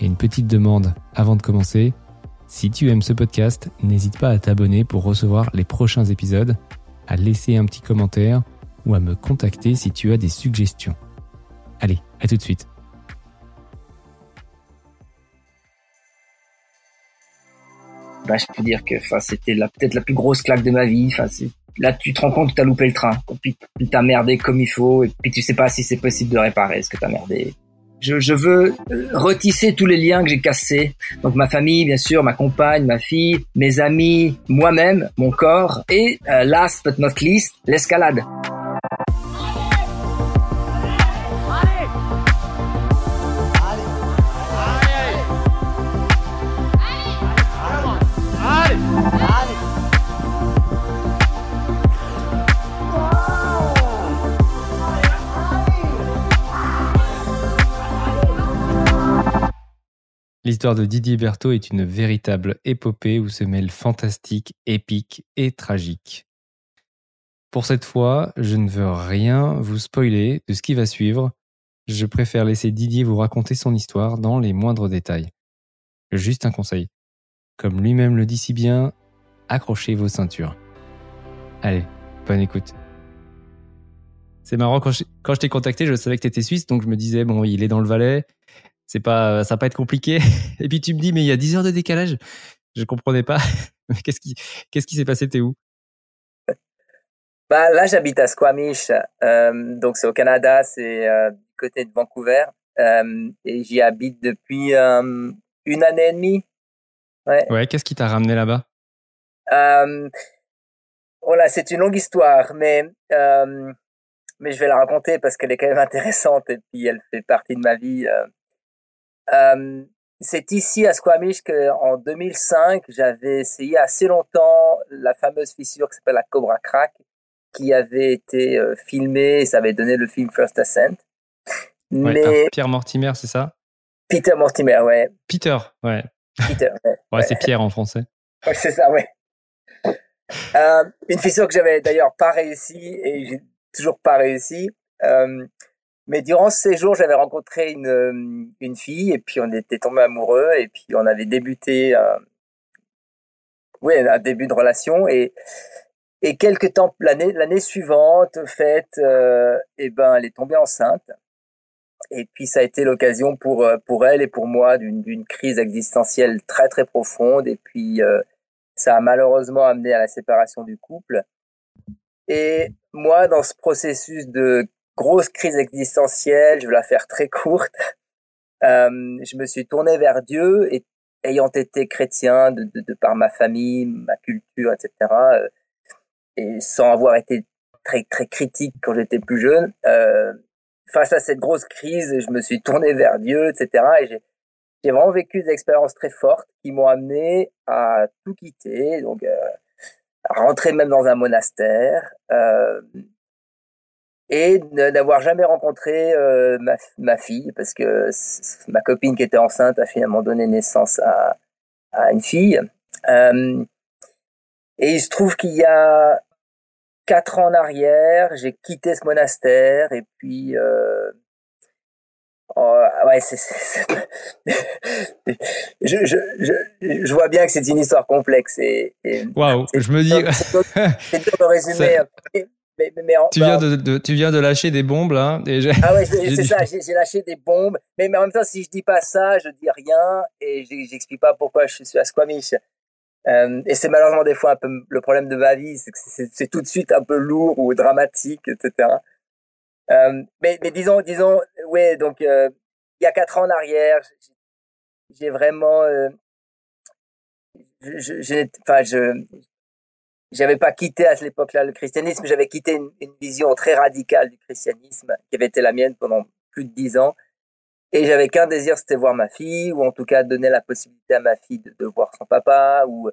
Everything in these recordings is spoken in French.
Et une petite demande avant de commencer. Si tu aimes ce podcast, n'hésite pas à t'abonner pour recevoir les prochains épisodes, à laisser un petit commentaire ou à me contacter si tu as des suggestions. Allez, à tout de suite. Bah, je peux dire que c'était peut-être la plus grosse claque de ma vie. là, tu te rends compte que tu as loupé le train. Puis, puis as merdé comme il faut. Et puis tu sais pas si c'est possible de réparer ce que tu as merdé. Je, je, veux euh, retisser tous les liens que j'ai cassés. Donc ma famille, bien sûr, ma compagne, ma fille, mes amis, moi-même, mon corps et euh, last but not least, l'escalade. L'histoire de Didier Berthaud est une véritable épopée où se mêlent fantastique, épique et tragique. Pour cette fois, je ne veux rien vous spoiler de ce qui va suivre. Je préfère laisser Didier vous raconter son histoire dans les moindres détails. Juste un conseil. Comme lui-même le dit si bien, accrochez vos ceintures. Allez, bonne écoute. C'est marrant, quand je, t'ai contacté, je savais que tu étais suisse, donc je me disais, bon, il est dans le Valais, c'est pas, ça va pas être compliqué. Et puis tu me dis, mais il y a 10 heures de décalage. Je comprenais pas. qu'est-ce qui, qu'est-ce qui s'est passé? T'es où? Bah là, j'habite à Squamish, euh, donc c'est au Canada, c'est euh, du côté de Vancouver, euh, et j'y habite depuis euh, une année et demie. Ouais. ouais qu'est-ce qui t'a ramené là-bas? Voilà, c'est une longue histoire, mais mais je vais la raconter parce qu'elle est quand même intéressante et puis elle fait partie de ma vie. Euh, c'est ici à Squamish qu'en 2005, j'avais essayé assez longtemps la fameuse fissure qui s'appelle la Cobra Crack, qui avait été euh, filmée, ça avait donné le film First Ascent. Mais Pierre Mortimer, c'est ça? Peter Mortimer, ouais. Peter, ouais. Peter, ouais. ouais, c'est Pierre en français. Ouais, c'est ça, ouais. Euh, une fissure que j'avais d'ailleurs pas réussi et j'ai toujours pas réussi. Euh, mais durant ce séjour, j'avais rencontré une, euh, une fille et puis on était tombé amoureux et puis on avait débuté euh, oui, un début de relation et et quelques temps l'année l'année suivante, fait, euh, eh ben elle est tombée enceinte. Et puis ça a été l'occasion pour euh, pour elle et pour moi d'une d'une crise existentielle très très profonde et puis ça a malheureusement amené à la séparation du couple. Et moi, dans ce processus de grosse crise existentielle, je vais la faire très courte. Euh, je me suis tourné vers Dieu et ayant été chrétien de, de, de par ma famille, ma culture, etc. Euh, et sans avoir été très très critique quand j'étais plus jeune, euh, face à cette grosse crise, je me suis tourné vers Dieu, etc. Et j'ai j'ai vraiment vécu des expériences très fortes qui m'ont amené à tout quitter, donc euh, à rentrer même dans un monastère, euh, et d'avoir jamais rencontré euh, ma, ma, fille parce que ma copine qui était enceinte a finalement donné naissance à, à une fille. Euh, et il se trouve qu'il y a quatre ans en arrière, j'ai quitté ce monastère et puis euh, oh, ouais, c'est, je, je, je, je, vois bien que c'est une histoire complexe et, et waouh, je me dis c'est dur de résumer. Mais, mais tu, viens de, de, tu viens de lâcher des bombes là. Et ah ouais, c'est ça, j'ai lâché des bombes. Mais, mais, en même temps, si je dis pas ça, je dis rien et j'explique pas pourquoi je suis à Squamish. Euh, et c'est malheureusement des fois un peu le problème de ma vie, c'est que c'est tout de suite un peu lourd ou dramatique, etc. Euh, mais, mais disons, disons, ouais, donc euh, il y a quatre ans en arrière, j'ai vraiment, je, je, enfin, je, j'avais pas quitté à cette époque-là le christianisme, j'avais quitté une, vision très radicale du christianisme qui avait été la mienne pendant plus de dix ans. et j'avais qu'un désir, c'était voir ma fille, ou en tout cas donner la possibilité à ma fille de, voir son papa, ou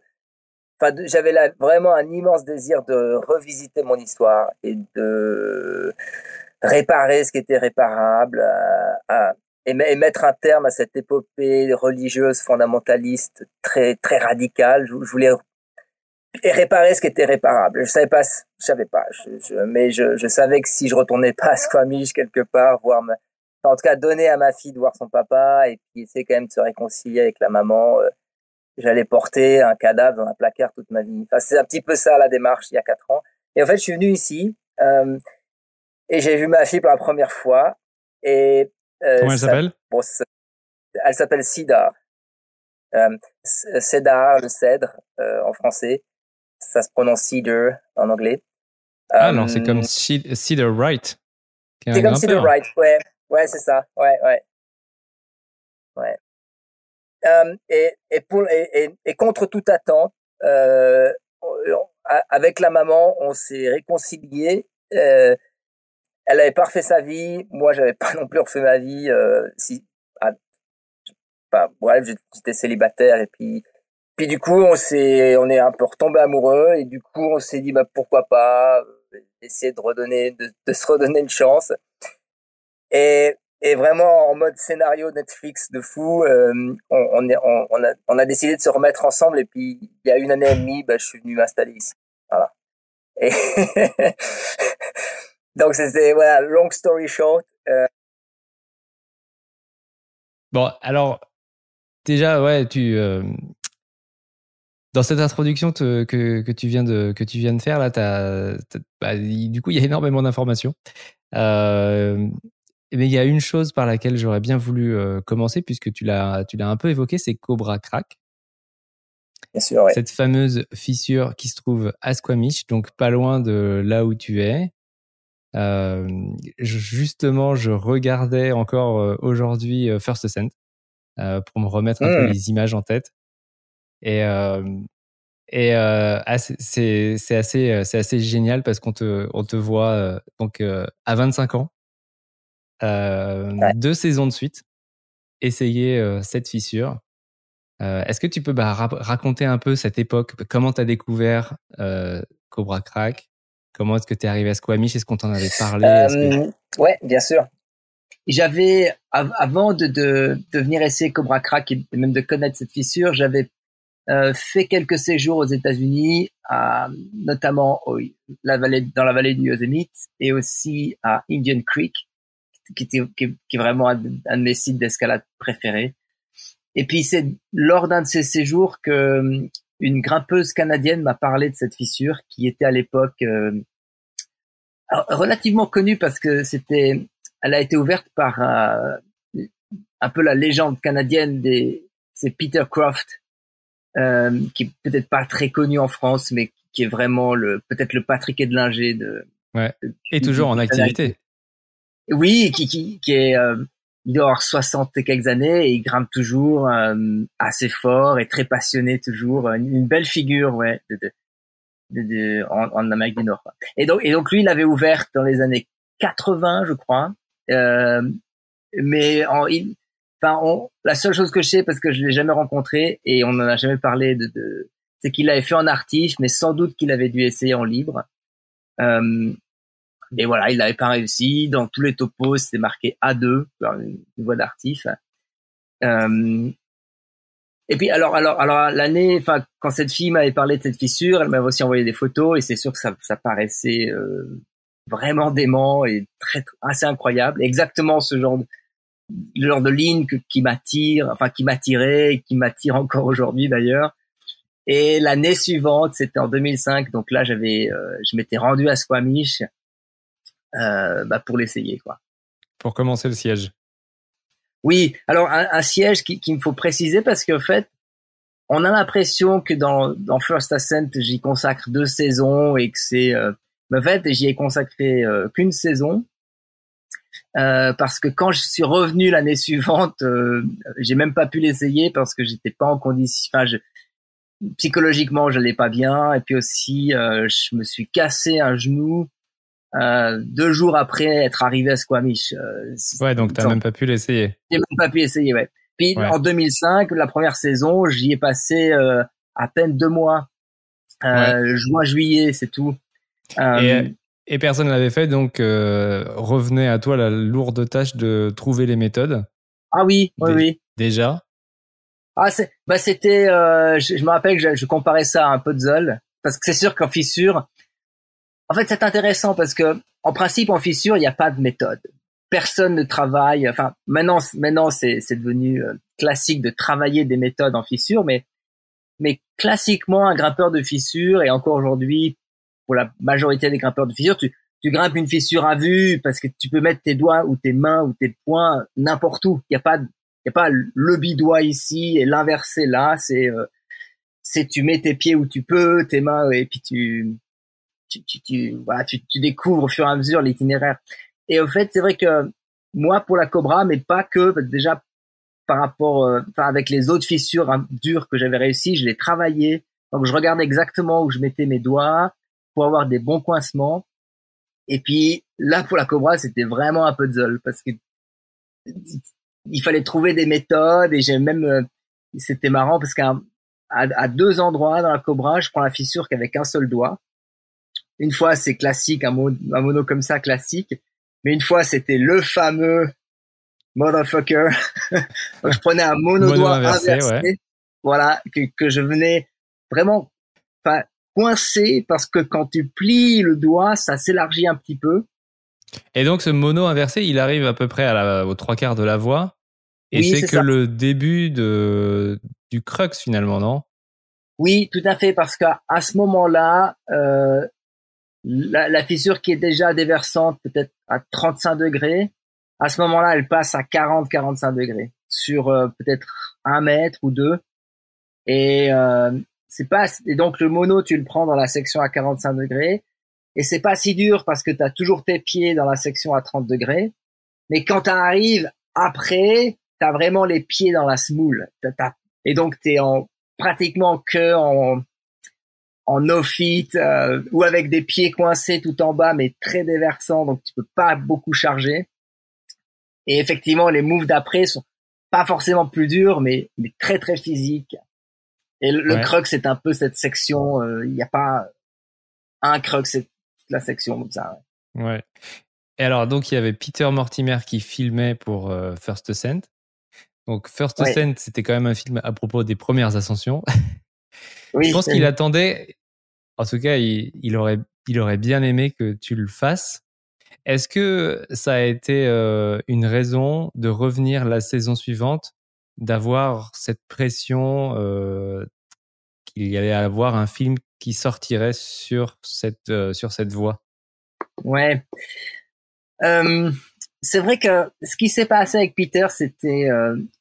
enfin, j'avais vraiment un immense désir de revisiter mon histoire et de réparer ce qui était réparable, à, et, mettre un terme à cette épopée religieuse fondamentaliste très très radicale. Je, voulais et réparer ce qui était réparable. Je savais pas, je savais pas, je, mais je, je, savais que si je retournais pas à Squamish quelque part, voir ma, en tout cas donner à ma fille de voir son papa et puis essayer quand même de se réconcilier avec la maman. Euh, j'allais porter un cadavre dans un placard toute ma vie. Enfin, c'est un petit peu ça la démarche il y a quatre ans. Et en fait, je suis venu ici euh, et j'ai vu ma fille pour la première fois. Et euh, comment elle s'appelle? bon, Elle s'appelle Sidar. Euh, Cédar, le cèdre euh, en français. Ça se prononce Cedar en anglais. Ah non, c'est comme Cedar Wright. C'est comme Cedar Wright, ouais. Ouais, c'est ça. Ouais, ouais. Ouais. Euh, et, et, pour, et, et, contre toute attente, euh, avec la maman, on s'est réconcilié. Euh, elle avait pas refait sa vie, moi j'avais pas non plus refait ma vie. Euh, si, ah, bah, bref, j'étais célibataire et puis puis du coup on s'est on est un peu retombé amoureux et du coup on s'est dit bah pourquoi pas euh, essayer de redonner de, de se redonner une chance. Et et vraiment en mode scénario Netflix de fou. Euh, on, est, on, a, on a décidé de se remettre ensemble et puis il y a une année et demie, bah, je suis venu m'installer ici. Voilà. Et donc c'était voilà, long story short. Euh... Bon, alors déjà, ouais, tu euh, dans cette introduction que, que tu viens de que tu viens de faire là, as, bah, du coup, il y a énormément d'informations. Euh, mais il y a une chose par laquelle j'aurais bien voulu euh, commencer, puisque tu l'as, tu l'as un peu évoqué, c'est Cobra Crack. Bien sûr, ouais. Cette fameuse fissure qui se trouve à Squamish, donc pas loin de là où tu es. Euh, justement, je regardais encore euh, aujourd'hui euh, First Ascent pour me remettre un peu mmh. les images en tête. Et, et ah, c'est, c'est assez, c'est assez génial parce qu'on te, on te voit donc à 25 ans euh, deux saisons de suite, essayer euh, cette fissure. Euh, est-ce que tu peux bah, raconter un peu cette époque? Comment tu as découvert Cobra Crack? Comment est-ce que tu es arrivé à Squamish? Est-ce qu'on t'en avait parlé? Que... Ouais, bien sûr. J'avais, avant de, de, de, venir essayer Cobra Crack et même de connaître cette fissure, j'avais euh, fait quelques séjours aux États-Unis, notamment dans la vallée du Yosemite et aussi à Indian Creek, qui, est vraiment un, de mes sites d'escalade préférés. Et puis c'est lors d'un de ces séjours que euh, une grimpeuse canadienne m'a parlé de cette fissure qui était à l'époque euh, relativement connue parce que c'était, elle a été ouverte par un peu la légende canadienne des, c'est Peter Croft, euh, qui est peut-être pas très connu en France, mais qui est vraiment le peut-être le Patrick Edlinger de. Ouais. Et toujours en activité. Oui, qui, qui, qui est, euh, il doit avoir 60 et quelques années et il grimpe toujours euh, assez fort et très passionné toujours. Une, belle figure, ouais, de, de, de, en, en, Amérique du Nord. Et donc, et donc lui, il avait ouvert dans les années 80, je crois. Euh, mais en, il, on, la seule chose que je sais, parce que je l'ai jamais rencontré et on n'en a jamais parlé, de, c'est qu'il l'avait fait en artif, mais sans doute qu'il avait dû essayer en libre. Euh, et voilà, il n'avait pas réussi. Dans tous les topos, c'était marqué A2, une voie d'artif. Euh, et puis alors, alors, alors l'année, enfin, quand cette fille m'avait parlé de cette fissure, elle m'avait aussi envoyé des photos et c'est sûr que ça, ça paraissait euh, vraiment dément et très, assez incroyable. Exactement ce genre de, le genre de ligne qui m'attire, enfin qui m'attirait et qui m'attire encore aujourd'hui d'ailleurs. Et l'année suivante, c'était en 2005, donc là j'avais, euh, je m'étais rendu à Squamish euh, bah, pour l'essayer. quoi. Pour commencer le siège. Oui, alors un, siège qu'il qui me faut préciser parce qu'en fait, on a l'impression que dans, dans First Ascent, j'y consacre deux saisons et que c'est... Euh, en fait, j'y ai consacré euh, qu'une saison. Euh, parce que quand je suis revenu l'année suivante, euh, j'ai même pas pu l'essayer parce que j'étais pas en condition. Enfin, je, psychologiquement, je l'ai pas bien, et puis aussi, je me suis cassé un genou euh, deux jours après être arrivé à Squamish. Euh, ouais, donc t'as même pas pu l'essayer. J'ai même pas pu essayer, ouais. Puis en 2005, la première saison, j'y ai passé euh, à peine deux mois, euh, juin, juillet, c'est tout. Et, et, personne l'avait fait, donc revenait à toi la lourde tâche de trouver les méthodes. Ah oui, oui, oui. Déjà. Ah, c'est, bah c'était, je, me rappelle que je, je, comparais ça à un puzzle, parce que c'est sûr qu'en fissure, en fait, c'est intéressant parce que, en principe, en fissure, il n'y a pas de méthode. Personne ne travaille. Enfin, maintenant, maintenant, c'est, c'est devenu euh, classique de travailler des méthodes en fissure, mais, mais classiquement, un grimpeur de fissure et encore aujourd'hui, pour la majorité des grimpeurs de fissure, tu, tu grimpes une fissure à vue parce que tu peux mettre tes doigts ou tes mains ou tes poings n'importe où. Il n'y a pas, il a pas le bidois ici et l'inversé là. C'est, euh, c'est tu mets tes pieds où tu peux, tes mains et puis tu, tu, tu, voilà, tu, tu découvres au fur et à mesure l'itinéraire. Et au fait, c'est vrai que moi, pour la Cobra, mais pas que, déjà par rapport, euh, avec les autres fissures hein, dures que j'avais réussi, je les travaillais. Donc, je regardais exactement où je mettais mes doigts pour avoir des bons coincements. Et puis, là, pour la Cobra, c'était vraiment un puzzle parce que il fallait trouver des méthodes et j'ai même, euh, c'était marrant parce qu'à à, deux endroits dans la Cobra, je prends la fissure qu'avec un seul doigt une fois, c'est classique, un, mono comme ça, classique. Mais une fois, c'était le fameux motherfucker. Donc, je prenais un mono, doigt inversé, voilà, que, que je venais vraiment coincer parce que quand tu plies le doigt, ça s'élargit un petit peu. Et donc, ce mono inversé, il arrive à peu près à la, aux trois quarts de la voie. Et c'est que le début de, du crux finalement, non? Oui, tout à fait, parce qu'à ce moment-là, euh, la, la, fissure qui est déjà déversante peut-être à 35 degrés, à ce moment-là, elle passe à 40-45 degrés sur euh, peut-être un mètre ou deux. Et euh, c'est pas et donc le mono, tu le prends dans la section à 45 degrés et c'est pas si dur parce que tu as toujours tes pieds dans la section à 30 degrés. Mais quand tu arrives après, tu as vraiment les pieds dans la smoule. et donc tu en pratiquement que en en no fit euh, ou avec des pieds coincés tout en bas mais très déversants donc tu peux pas beaucoup charger et effectivement les moves d'après sont pas forcément plus durs mais mais très très physiques et le, crux c'est un peu cette section euh, il n'y a pas un crux c'est toute la section comme ça ouais. et alors donc il y avait Peter Mortimer qui filmait pour euh, First Ascent. Donc First Ascent c'était quand même un film à propos des premières ascensions. Je pense qu'il attendait, en tout cas, il, aurait, il aurait bien aimé que tu le fasses. Est-ce que ça a été euh, une raison de revenir la saison suivante, d'avoir cette pression euh, qu'il y allait avoir un film qui sortirait sur cette, euh, sur cette voie Ouais. c'est vrai que ce qui s'est passé avec Peter, c'était,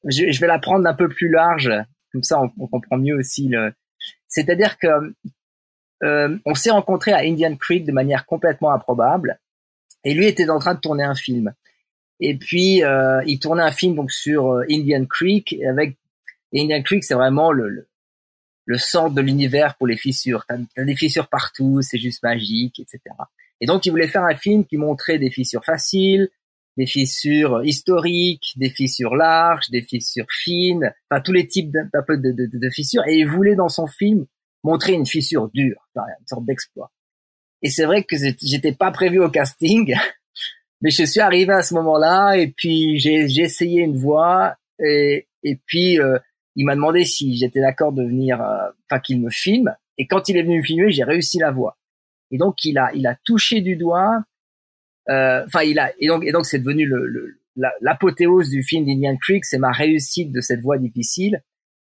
je, je, vais la prendre un peu plus large, comme ça on, on comprend mieux aussi le, c'est-à-dire que euh, on s'est rencontré à Indian Creek de manière complètement improbable, et lui était en train de tourner un film. Et puis euh, il tournait un film donc sur euh, Indian Creek avec Indian Creek, c'est vraiment le, le, centre de l'univers pour les fissures. T'as as des fissures partout, c'est juste magique, etc. Et donc il voulait faire un film qui montrait des fissures faciles, des fissures historiques, des fissures larges, des fissures fines, enfin tous les types de, de, de, de, fissures. Et il voulait dans son film montrer une fissure dure, une sorte d'exploit. Et c'est vrai que j'étais pas prévu au casting, mais je suis arrivé à ce moment-là et puis j'ai essayé une voix et, et puis euh, il m'a demandé si j'étais d'accord de venir, euh, enfin qu'il me filme. Et quand il est venu me filmer, j'ai réussi la voix. Et donc il a il a touché du doigt euh, enfin, il a et donc et donc c'est devenu le, l'apothéose du film d'Indian Creek, c'est ma réussite de cette voie difficile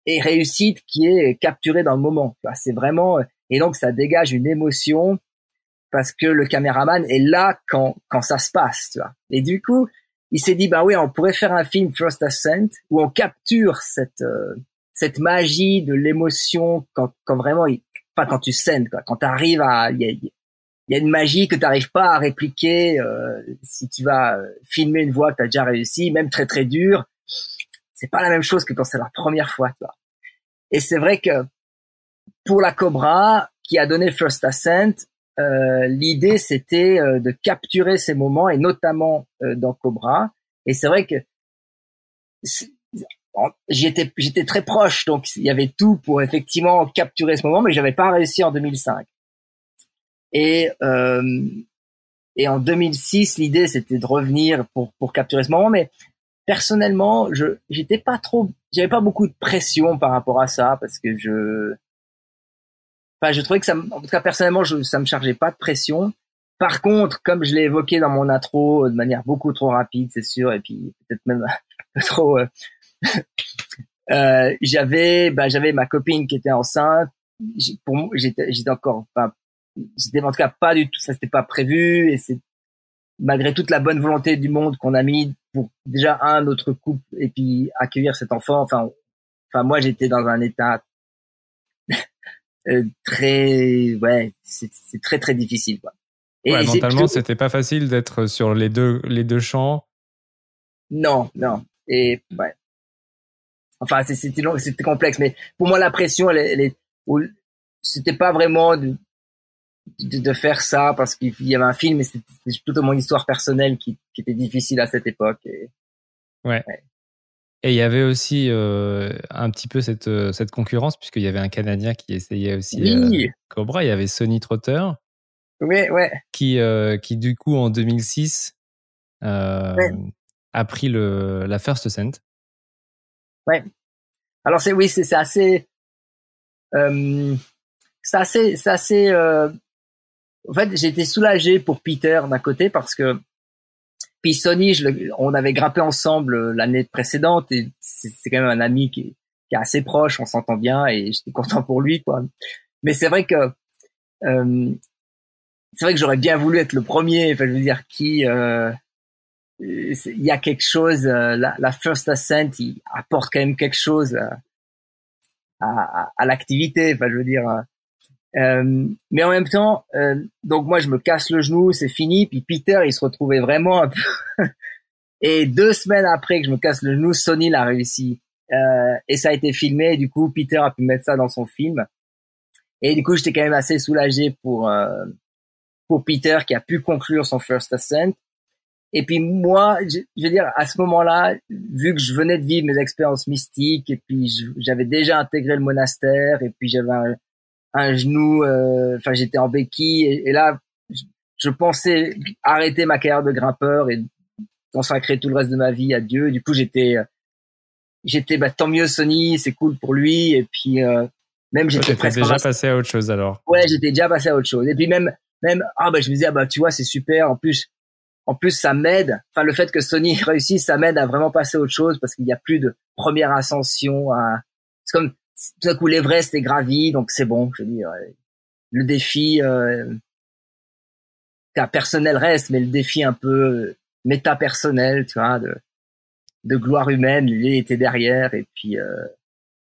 et réussite qui est capturée dans le moment. C'est vraiment et donc ça dégage une émotion parce que le caméraman est là quand quand ça se passe, tu vois. Et du coup, il s'est dit bah oui, on pourrait faire un film First Ascent où on capture cette euh, cette magie de l'émotion quand quand vraiment il, enfin quand tu scènes quoi, quand tu arrives à il y a une magie que tu n'arrives pas à répliquer euh, si tu vas euh, filmer une voix que tu as déjà réussi, même très très dur. C'est pas la même chose que quand c'est la première fois. Toi. Et c'est vrai que pour la Cobra, qui a donné First Ascent, l'idée c'était euh, de capturer ces moments et notamment euh, dans Cobra. Et c'est vrai que j'étais j'étais très proche, donc il y avait tout pour effectivement capturer ce moment, mais j'avais pas réussi en 2005. Et et en 2006, l'idée c'était de revenir pour pour capturer ce moment, mais personnellement, je j'étais pas trop, j'avais pas beaucoup de pression par rapport à ça parce que je Enfin, je trouvais que ça, en tout cas personnellement, je, ça me chargeait pas de pression. Par contre, comme je l'ai évoqué dans mon intro de manière beaucoup trop rapide, c'est sûr, et puis peut-être même trop, euh, euh, j'avais, bah, j'avais ma copine qui était enceinte. Pour moi, j'étais, j'étais encore, pas, j'étais en tout cas pas du tout, ça c'était pas prévu, et c'est malgré toute la bonne volonté du monde qu'on a mis pour déjà un notre couple et puis accueillir cet enfant. Enfin, enfin moi j'étais dans un état euh, très, ouais, c'est très très difficile quoi. Et ouais, mentalement, c'était pas facile d'être sur les deux les deux champs. Non, non. Et ouais. Enfin, c'était c'était complexe, mais pour moi la pression, elle, elle est, c'était pas vraiment de, de, de, faire ça parce qu'il y avait un film, mais c'était plutôt mon histoire personnelle qui, qui était difficile à cette époque. Et, ouais. ouais. Et il y avait aussi euh, un petit peu cette, euh, cette concurrence, puisqu'il y avait un Canadien qui essayait aussi oui. euh, Cobra. Il y avait Sonny Trotter. Oui, ouais. Qui, euh, qui, du coup, en 2006, euh, ouais. a pris le, la First Ascent. Ouais. Alors, c'est, oui, c'est assez. C'est assez. C'est assez en fait, j'étais soulagé pour Peter d'un côté parce que puis Sony, on avait grimpé ensemble euh, l'année précédente et c'est quand même un ami qui est, assez proche, on s'entend bien et j'étais content pour lui quoi. Mais c'est vrai que euh, c'est vrai que j'aurais bien voulu être le premier. Enfin, je veux dire, qui euh, il y a quelque chose. Euh, la, first ascent, il apporte quand même quelque chose à, à, à l'activité. Enfin, je veux dire, euh, mais en même temps, euh, donc moi je me casse le genou, c'est fini. Puis Peter, il se retrouvait vraiment un peu. et deux semaines après que je me casse le genou, Sony l'a réussi. Euh, et ça a été filmé. Du coup, Peter a pu mettre ça dans son film. Et du coup, j'étais quand même assez soulagé pour euh, pour Peter qui a pu conclure son first ascent. Et puis moi, je, je veux dire, à ce moment-là, vu que je venais de vivre mes expériences mystiques, et puis j'avais déjà intégré le monastère, et puis j'avais un, un genou, euh, enfin j'étais en béquille et, là je, pensais arrêter ma carrière de grimpeur et consacrer tout le reste de ma vie à Dieu. Du coup j'étais j'étais bah, tant mieux Sony, c'est cool pour lui et puis euh, même j'étais presque déjà passé à autre chose alors. Ouais, j'étais déjà passé à autre chose. Et puis même même ah bah je me disais ah bah tu vois c'est super en plus en plus ça m'aide enfin le fait que Sony réussisse ça m'aide à vraiment passer à autre chose parce qu'il n'y a plus de première ascension à c'est comme tout à coup l'Everest est gravi, donc c'est bon. Je veux dire, le défi euh, personnel reste, mais le défi un peu méta personnel, tu vois, de, de gloire humaine, lui était derrière et puis euh,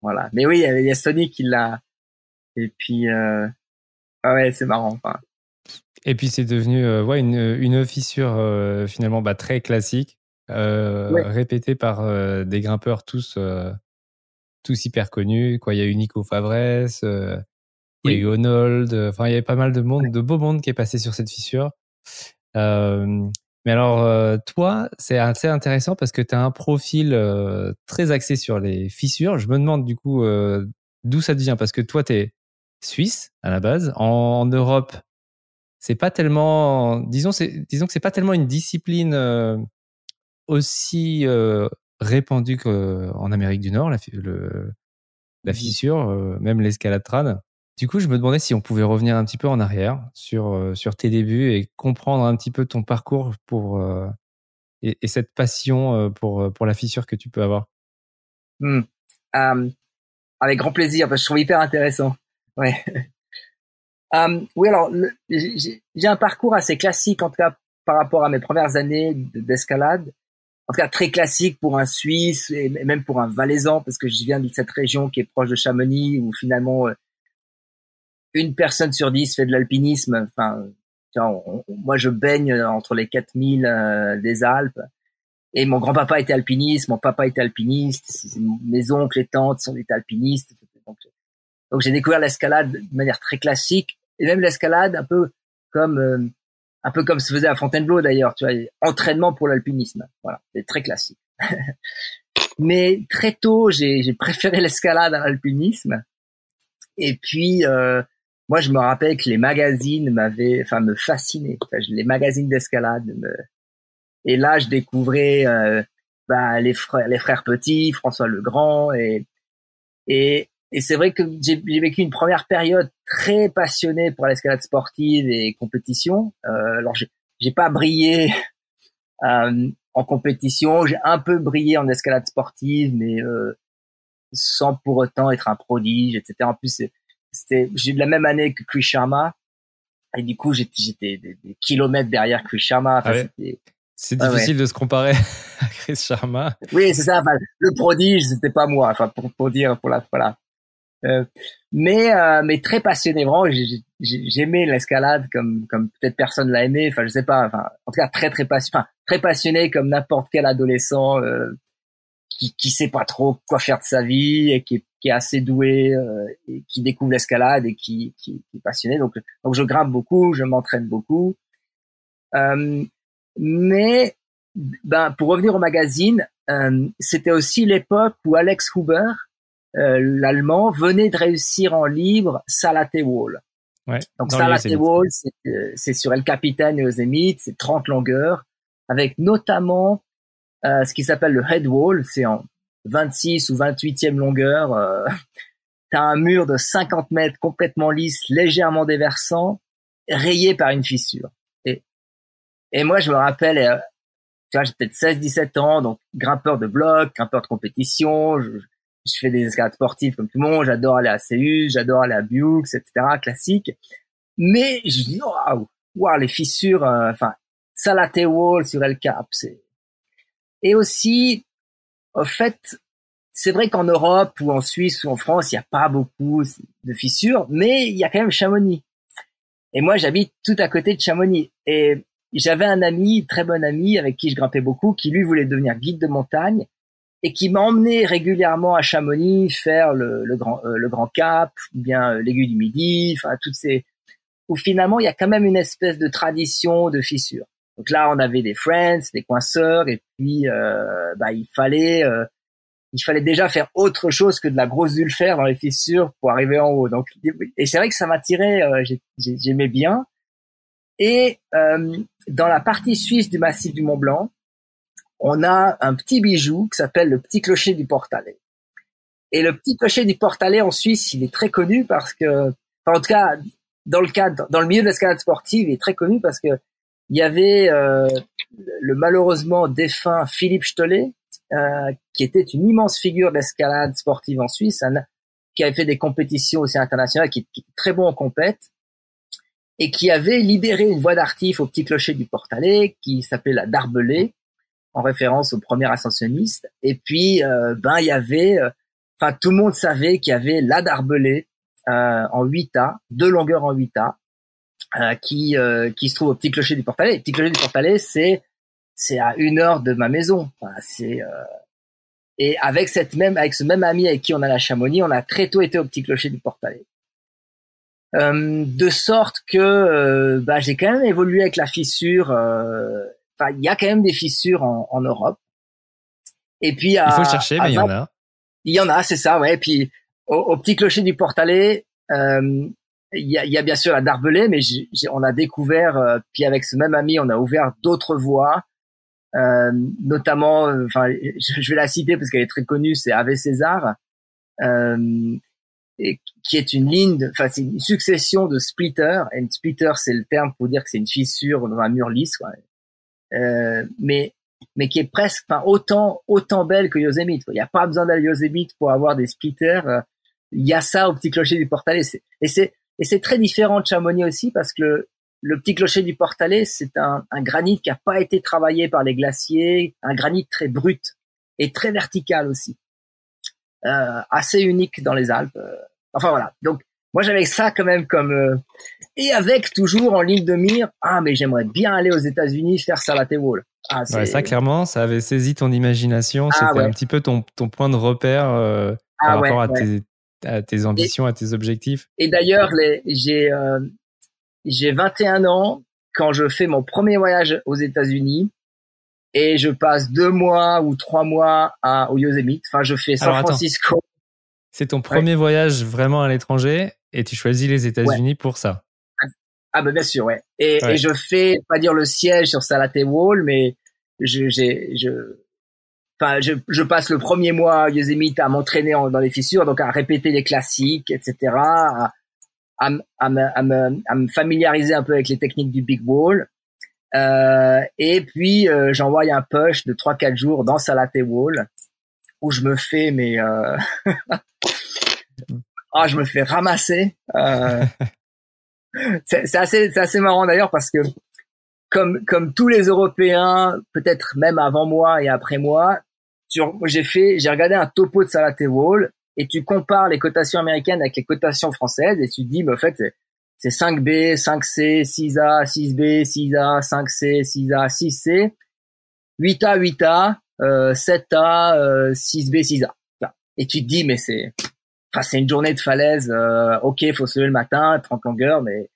voilà. Mais oui, il y a Sony qui l'a. Et puis euh, ah ouais, c'est marrant. Enfin. Et puis c'est devenu euh, ouais une, une fissure euh, finalement bah, très classique, euh, ouais. répétée par des grimpeurs tous tous hyper connus. Quoi, il y a eu Nico Favres, euh, il y a eu Honold. Euh, enfin, il y avait pas mal de monde, de beau monde qui est passé sur cette fissure. Euh, mais alors, euh, toi, c'est assez intéressant parce que tu as un profil euh, très axé sur les fissures. Je me demande du coup d'où ça te vient? Parce que toi, tu es suisse à la base. En, en Europe, c'est pas tellement, disons, disons que c'est pas tellement une discipline aussi répandu qu'en Amérique du Nord, la, le, la mmh fissure, euh, même l'escalade trad. Du coup, je me demandais si on pouvait revenir un petit peu en arrière sur, euh, sur tes débuts et comprendre un petit peu ton parcours pour, euh, et, et, cette passion pour, pour la fissure que tu peux avoir. Mmh. Um, avec grand plaisir, parce que je trouve hyper intéressant. Ouais. um, oui, alors, j'ai un parcours assez classique, en tout cas, par rapport à mes premières années d'escalade en tout cas très classique pour un Suisse et même pour un Valaisan, parce que je viens de cette région qui est proche de Chamonix, où finalement euh, une personne sur dix fait de l'alpinisme. Enfin, moi je baigne entre les 4000 euh, des Alpes. Et mon grand-papa était alpiniste, mon papa était alpiniste, mes oncles et tantes sont des alpinistes. Donc, donc j'ai découvert l'escalade de manière très classique, et même l'escalade un peu comme un peu comme se faisait à Fontainebleau d'ailleurs, tu vois, entraînement pour l'alpinisme. Voilà, c'est très classique. Mais très tôt, j'ai préféré l'escalade à l'alpinisme. Et puis, euh, moi, je me rappelle que les magazines m'avaient, enfin, me fascinaient. les magazines d'escalade. Me... Et là, je découvrais euh, bah, les frères, les frères petits, François Legrand, et et, et c'est vrai que j'ai vécu une première période très passionnée pour l'escalade sportive et compétition. Euh, alors, j'ai pas brillé euh, en compétition. J'ai un peu brillé en escalade sportive, mais euh, sans pour autant être un prodige, etc. En plus, c'était, j'ai eu la même année que Chris Sharma. Et du coup, j'étais des, des, kilomètres derrière Chris Sharma. Ah c'est difficile de se comparer à Chris Sharma. Oui, c'est ça. le prodige, c'était pas moi. Enfin, pour, pour dire, pour la, voilà. Euh, mais euh, mais très passionné vraiment j'aimais l'escalade comme comme peut-être personne l'a aimé enfin je sais pas enfin en tout cas très très passionné très passionné comme n'importe quel adolescent euh, qui qui sait pas trop quoi faire de sa vie et qui est, qui est assez doué euh, et qui découvre l'escalade et qui, qui, qui est passionné. Donc donc je grimpe beaucoup je m'entraîne beaucoup. Euh, mais ben pour revenir au magazine c'était aussi l'époque où Alex Huber euh, l'allemand, venait de réussir en libre Salate Wall. Ouais, Donc Salate Wall, euh, c'est sur El Capitan et Yosemite, c'est 30 longueurs, avec notamment euh, ce qui s'appelle le Head Wall, c'est en 26 ou 28e longueur. Euh, T'as un mur de 50 mètres complètement lisse, légèrement déversant, rayé par une fissure. Et, et moi, je me rappelle, euh, tu vois, j'ai peut-être 16-17 ans, donc grimpeur de bloc, grimpeur de compétition, je, je fais des escalades sportives comme tout le monde, j'adore aller à Céus, j'adore aller à Bux, etc., classique. Mais je dis, waouh, wow, les fissures, euh, enfin, Salate Wall sur El Cap. Et aussi, en fait, c'est vrai qu'en Europe ou en Suisse ou en France, il n'y a pas beaucoup de fissures, mais il y a quand même Chamonix. Et moi, j'habite tout à côté de Chamonix. Et j'avais un ami, très bon ami, avec qui je grimpais beaucoup, qui lui voulait devenir guide de montagne et qui m'a emmené régulièrement à Chamonix faire le, le grand euh, le grand cap ou bien euh, l'aiguille du midi enfin toutes ces où finalement il y a quand même une espèce de tradition de fissure. Donc là on avait des friends des coinceurs et puis euh, bah il fallait euh, il fallait déjà faire autre chose que de la grosse ulfère dans les fissures pour arriver en haut. Donc et c'est vrai que ça m'attirait j'aimais bien. Et dans la partie suisse du massif du Mont Blanc on a un petit bijou qui s'appelle le petit clocher du Portalet. Et le petit clocher du Portalet en Suisse, il est très connu parce que, en tout cas, dans le cadre, dans le milieu de l'escalade sportive, il est très connu parce que il y avait euh, le malheureusement défunt Philippe Stollet, euh, qui était une immense figure d'escalade sportive en Suisse, qui avait fait des compétitions aussi internationales, qui, qui était très bon en compète, et qui avait libéré une voie d'artif au petit clocher du Portalet, qui s'appelait la Darbelée, en référence au premier ascensionniste. Et puis, euh, ben, il y avait, euh, enfin, tout le monde savait qu'il y avait la Darbelé euh, en 8A, deux longueurs en 8A, qui qui se trouve au petit clocher du Portalet. Le petit clocher du Portalet, c'est c'est à une heure de ma maison. Enfin, c'est et avec cette même avec ce même ami avec qui on a la Chamonix, on a très tôt été au petit clocher du Portalet. Euh, de sorte que bah, j'ai quand même évolué avec la fissure enfin, il y a quand même des fissures en, en Europe. Et puis, il faut chercher, mais il y en a. Il y en a, c'est ça, ouais. Et puis, au, petit clocher du Portalet, euh, il y, a, y, a, bien sûr la Darbelée, mais on a découvert, euh, puis avec ce même ami, on a ouvert d'autres voies, euh, notamment, euh, enfin, je, vais la citer parce qu'elle est très connue, c'est Ave César, euh, et, qui est une ligne, enfin, c'est une succession de splitters. Et une splitter, c'est le terme pour dire que c'est une fissure dans un mur lisse, quoi. Euh, mais mais qui est presque enfin, autant autant belle que Yosemite. Il n'y a pas besoin d'aller Yosemite pour avoir des splitters. Euh, il y a ça au petit clocher du Portalet. Et c'est et c'est très différent de Chamonix aussi parce que le, petit clocher du Portalet, c'est un, un, granit qui n'a pas été travaillé par les glaciers, un granit très brut et très vertical aussi, euh, assez unique dans les Alpes. Euh, enfin voilà. Donc moi j'avais ça quand même comme euh, et avec toujours en ligne de mire ah mais j'aimerais bien aller aux États-Unis faire Salate Wall. Ah, ouais, ça clairement ça avait saisi ton imagination, ah, c'était un petit peu ton, ton point de repère euh, par ah, rapport à, tes, à, tes, ambitions, à tes objectifs. Et d'ailleurs j'ai euh, j'ai 21 ans quand je fais mon premier voyage aux États-Unis et je passe deux mois ou trois mois à, au Yosemite. Enfin, je fais San Francisco. C'est ton premier voyage vraiment à l'étranger et tu choisis les États-Unis pour ça. Ah bah bien sûr, ouais. Et, et, je fais pas dire le siège sur Salate Wall, mais je je enfin je, je passe le premier mois à Yosemite à m'entraîner dans les fissures, donc à répéter les classiques, etc. À, à, à, me, à, me, à me familiariser un peu avec les techniques du big wall. Euh, et puis euh, j'envoie un push de 3-4 jours dans Salate Wall où je me fais mais euh... ah je me fais ramasser. Euh, c'est assez, c'est assez marrant d'ailleurs parce que comme comme tous les Européens, peut-être même avant moi et après moi, j'ai fait, j'ai regardé un topo de Salate Wall et tu compares les cotations américaines avec les cotations françaises et tu dis, mais en fait, c'est 5B, 5C, 6A, 6B, 6A, 5C, 6A, 6C, 8A, 8A, euh, 7A, euh, 6B, 6A. Et tu te dis, mais c'est, enfin, c'est une journée de falaise. Euh, ok, faut se lever le matin, 30 longueurs, mais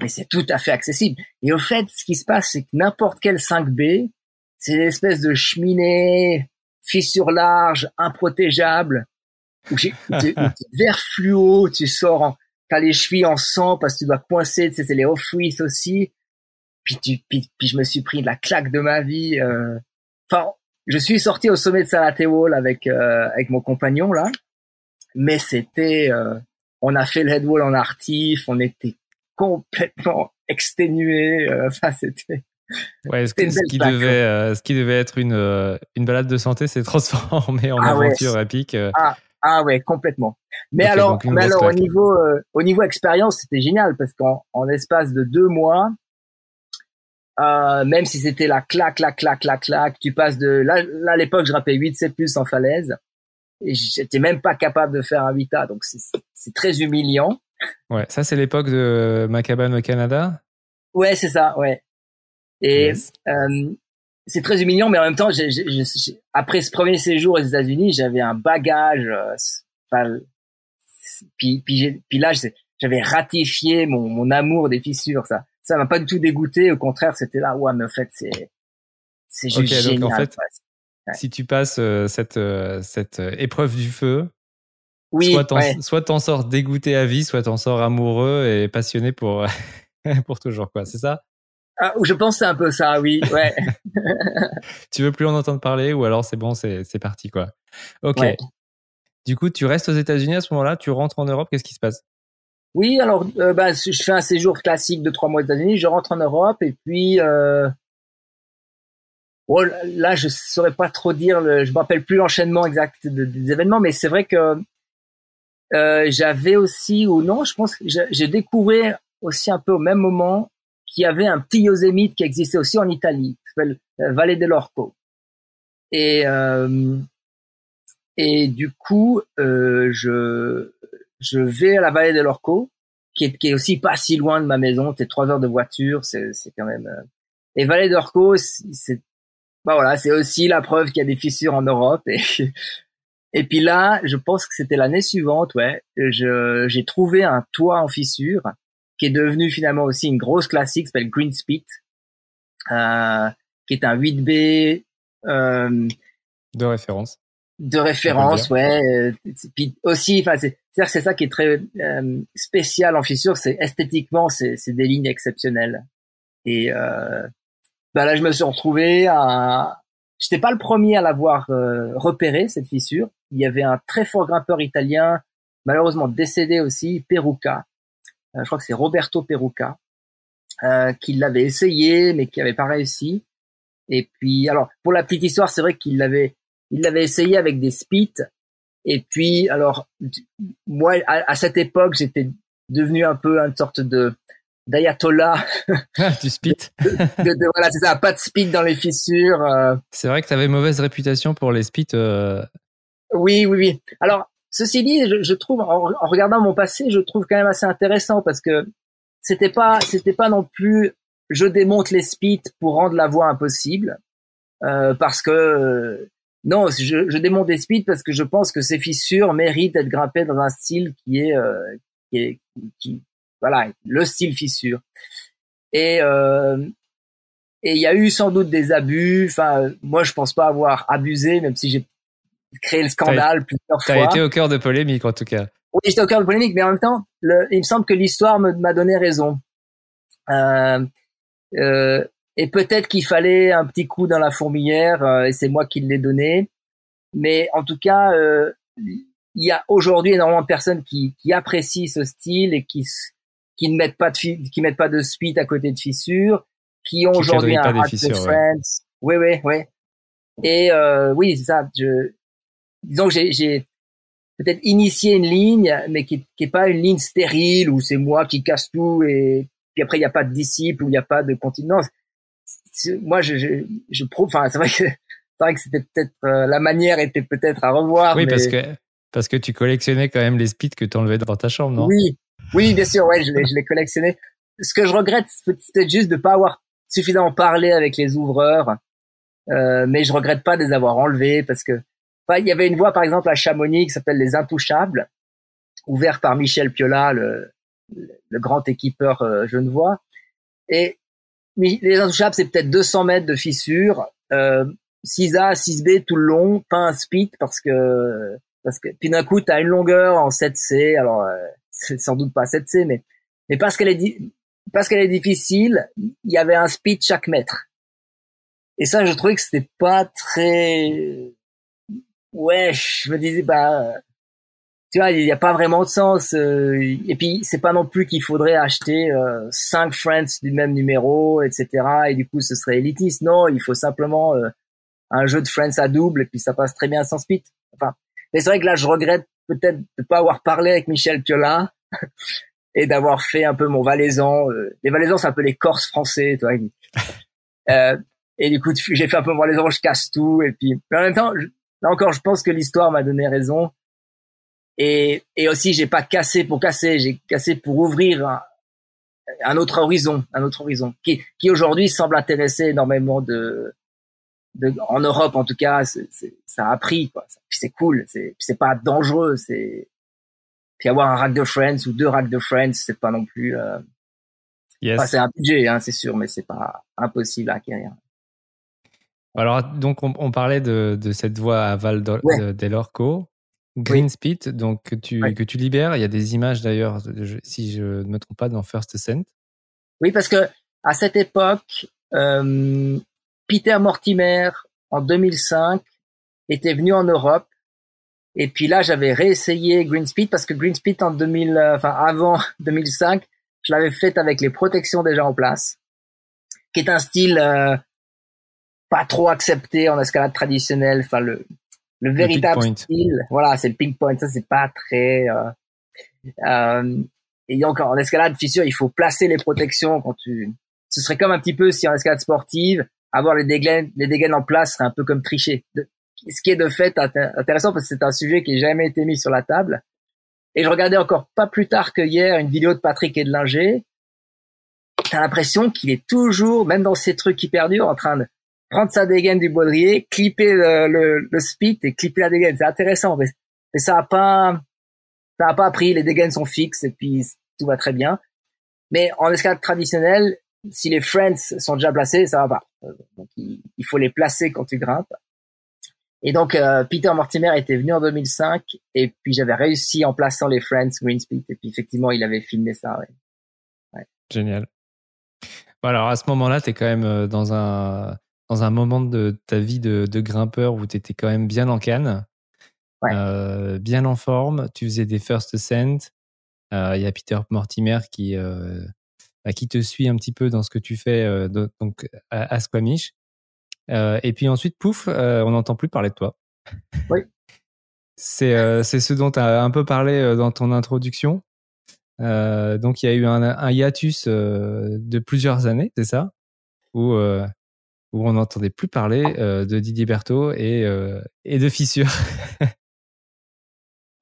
mais c'est tout à fait accessible. Et au fait, ce qui se passe, c'est que n'importe quel 5B, c'est une espèce de cheminée, fissure large, improtégeable, où j'ai vert fluo, tu sors, en, t'as les chevilles en sang parce que tu dois coincer, tu sais, c'est les off aussi. Puis, tu, puis, puis, je me suis pris de la claque de ma vie. Euh. Enfin, je suis sorti au sommet de Salate Wall avec euh, avec mon compagnon là mais c'était, euh, on a fait le headwall en artif, on était complètement exténué. Euh, enfin, c'était. Ouais, ce, qui devait, euh, ce qui devait être une, une balade de santé s'est transformé en ah aventure épique. Ah, ah ouais, complètement. Mais alors, mais alors au niveau, au niveau expérience, c'était génial parce qu'en en espace de deux mois, même si c'était la claque, la claque, la claque, tu passes de là, là à l'époque je rappelais 8 7 plus en falaise et j'étais même pas capable de faire un vita, donc c'est très humiliant. Ouais, ça c'est l'époque de ma cabane au Canada? Ouais, c'est ça, ouais. Et euh, c'est très humiliant, mais en même temps, j après ce premier séjour aux États-Unis, j'avais un bagage. Euh, puis, puis, puis là, j'avais ratifié mon, mon amour des fissures. Ça, ça m'a pas du tout dégoûté. Au contraire, c'était là, ouais, mais en fait, c'est c'est juste génial. en fait, si tu passes euh, cette, euh, cette épreuve du feu, oui, soit t'en sors dégoûté à vie, soit t'en sors amoureux et passionné pour, pour toujours, quoi. C'est ça? Ah, Je pense c'est un peu ça, oui. Ouais. tu veux plus en entendre parler ou alors c'est bon, c'est parti, quoi. Ok. Du coup, tu restes aux États-Unis à ce moment-là, tu rentres en Europe, qu'est-ce qui se passe? Oui, alors bah, je fais un séjour classique de trois mois aux États-Unis, je rentre en Europe et puis Oh, là, je saurais pas trop dire. Le, je me rappelle plus l'enchaînement exact des événements, mais c'est vrai que euh, j'avais aussi, ou non, je pense que j'ai découvert aussi un peu au même moment qu'il y avait un petit Yosemite qui existait aussi en Italie, qui s'appelle euh, Valle dell'Orco. Et euh, et du coup, euh, je je vais à la Valle dell'Orco, qui est qui est aussi pas si loin de ma maison. C'est trois heures de voiture, c'est c'est quand même. Euh, et Valle d'Orco, c'est bah voilà, c'est aussi la preuve qu'il y a des fissures en Europe. Et, et puis là, je pense que c'était l'année suivante, ouais, je, j'ai trouvé un toit en fissure qui est devenu finalement aussi une grosse classique, s'appelle Green Spit, euh, qui est un 8B euh, de référence. De référence, ouais. Euh, puis aussi, enfin, c'est c'est ça qui est très euh, spécial en fissure, c'est esthétiquement, c'est des lignes exceptionnelles. Et euh, bah là je me suis retrouvé à j'étais pas le premier à l'avoir euh, repéré cette fissure. Il y avait un très fort grimpeur italien malheureusement décédé aussi Peruca. Euh, je crois que c'est Roberto Peruca euh, qui l'avait essayé mais qui avait pas réussi. Et puis alors pour la petite histoire c'est vrai qu'il l'avait il l'avait essayé avec des spits. Et puis alors moi à, à cette époque j'étais devenu un peu une sorte de d'ayatollah. Ah, du speed. voilà, c'est ça, pas de speed dans les fissures. Euh. C'est vrai que tu avais mauvaise réputation pour les speeds. Euh. Oui, oui, oui. Alors, ceci dit, je, trouve, en, regardant mon passé, je trouve quand même assez intéressant parce que c'était pas, c'était pas non plus, je démonte les speeds pour rendre la voie impossible, euh, parce que non, je, je, démonte les speeds parce que je pense que ces fissures méritent d'être grimpées dans un style qui est, qui est, qui, voilà, le style fissure. Et euh, et il y a eu sans doute des abus. Enfin, moi, je pense pas avoir abusé, même si j'ai créé le scandale plusieurs fois. Tu as été au cœur de polémique, en tout cas. Oui, j'étais au cœur de polémique, mais en même temps, le, il me semble que l'histoire m'a donné raison. Euh, euh, et peut-être qu'il fallait un petit coup dans la fourmilière, euh, et c'est moi qui l'ai donné. Mais en tout cas, il y a aujourd'hui énormément de personnes qui, qui apprécient ce style et qui qui ne mettent pas de qui mettent pas de speed à côté de fissures, qui ont aujourd'hui un Hack Friends. Oui, oui, oui. Et euh, oui, c'est ça. Je, disons que j'ai peut-être initié une ligne, mais qui, qui est pas une ligne stérile où c'est moi qui casse tout et puis après il n'y a pas de disciple ou il n'y a pas de continuance. Moi, je, je, je prouve. Enfin, c'est vrai que c'est vrai que c'était peut-être euh, la manière était peut-être à revoir. Oui, parce que parce que tu collectionnais quand même les speeds que tu enlevais dans ta chambre, non? Oui, oui, bien sûr, ouais, je les, je les collectionnais. Ce que je regrette, c'est juste de pas avoir suffisamment parlé avec les ouvreurs, euh, mais je regrette pas de les avoir enlevés parce que il y avait une voie par exemple à Chamonix qui s'appelle les Intouchables, ouvert par Michel Piola, le, le grand équipeur euh, genevois. Et les Intouchables, c'est peut-être 200 mètres de fissure, euh, 6A, 6B tout le long, pas un speed parce que parce que puis d'un coup tu as une longueur en 7C, alors euh, c'est sans doute pas 7C, mais mais parce qu'elle est parce qu'elle est difficile, il y avait un speed chaque mètre. Et ça, je trouvais que c'était pas très ouais, je me disais bah tu vois, il n'y a pas vraiment de sens. Euh, et puis c'est pas non plus qu'il faudrait acheter euh, cinq Friends du même numéro, etc. Et du coup, ce serait élitiste. Non, il faut simplement euh, un jeu de Friends à double et puis ça passe très bien sans speed. Enfin, mais c'est vrai que là, je regrette peut-être de pas avoir parlé avec Michel Piola et d'avoir fait un peu mon valaisan. les valaisans, c'est un peu les Corses français, toi. et du coup, j'ai fait un peu mon valaisan, je casse tout. Et puis, mais en même temps, là encore, je pense que l'histoire m'a donné raison. Et, et aussi, j'ai pas cassé pour casser, j'ai cassé pour ouvrir un, un, autre horizon, un autre horizon, qui, qui aujourd'hui semble intéresser énormément de, de, en Europe en tout cas, ça a pris quoi. c'est cool, c'est, c'est pas dangereux, c'est, puis avoir un rack de Friends ou deux racks de Friends, c'est pas non plus. Euh... c'est un budget, hein, c'est sûr, mais c'est pas impossible à acquérir. Alors, donc, on, on parlait de, de, cette voie à Val d'Elorco. Green Speed, donc que tu, que tu libères. Il y a des images d'ailleurs, si je ne me trompe pas, dans First Ascent. Oui, parce que à cette époque, euh, Peter Mortimer, en 2005, était venu en Europe. Et puis là, j'avais réessayé Green Speed parce que Green Speed en 2000, euh, enfin avant 2005, je l'avais fait avec les protections déjà en place, qui est un style euh, pas trop accepté en escalade traditionnelle. Enfin, le, le véritable style, voilà, c'est le ping point. Ça, c'est pas très. Euh, euh, et donc en escalade fissure, il faut placer les protections quand tu. Ce serait comme un petit peu si en escalade sportive, avoir les dégaines, les dégaines en place serait un peu comme tricher. ce qui est de fait intéressant parce que c'est un sujet qui n'a jamais été mis sur la table. Et je regardais encore pas plus tard que hier une vidéo de Patrick Edlinger. T'as l'impression qu'il est toujours, même dans ces trucs hyper durs, en train de prendre sa dégaine du baudrier, clipper le, le, le speed et clipper la dégaine. C'est intéressant, mais, ça a pas, ça a pas appris. Les dégaines sont fixes et puis tout va très bien. Mais en escalade traditionnelle, si les friends sont déjà placés, ça va pas. Euh, donc il, faut les placer quand tu grimpes. Et donc euh, Peter Mortimer était venu en 2005 et puis j'avais réussi en plaçant les friends green speed et puis effectivement il avait filmé ça. Ouais. ouais. Génial. alors à ce moment-là, tu es quand même euh, dans un dans un moment de ta vie de, grimpeur où tu étais quand même bien en canne, euh, bien en forme, tu faisais des first ascent. Euh, il y a Peter Mortimer qui, bah, qui te suit un petit peu dans ce que tu fais donc à, Squamish. et puis ensuite, pouf, on n'entend plus parler de toi. Oui. C'est ce dont tu as un peu parlé dans ton introduction. donc il y a eu un, un hiatus de plusieurs années, c'est ça? Où où on n'entendait plus parler euh, de Didier Berthaud et, euh, et de fissures.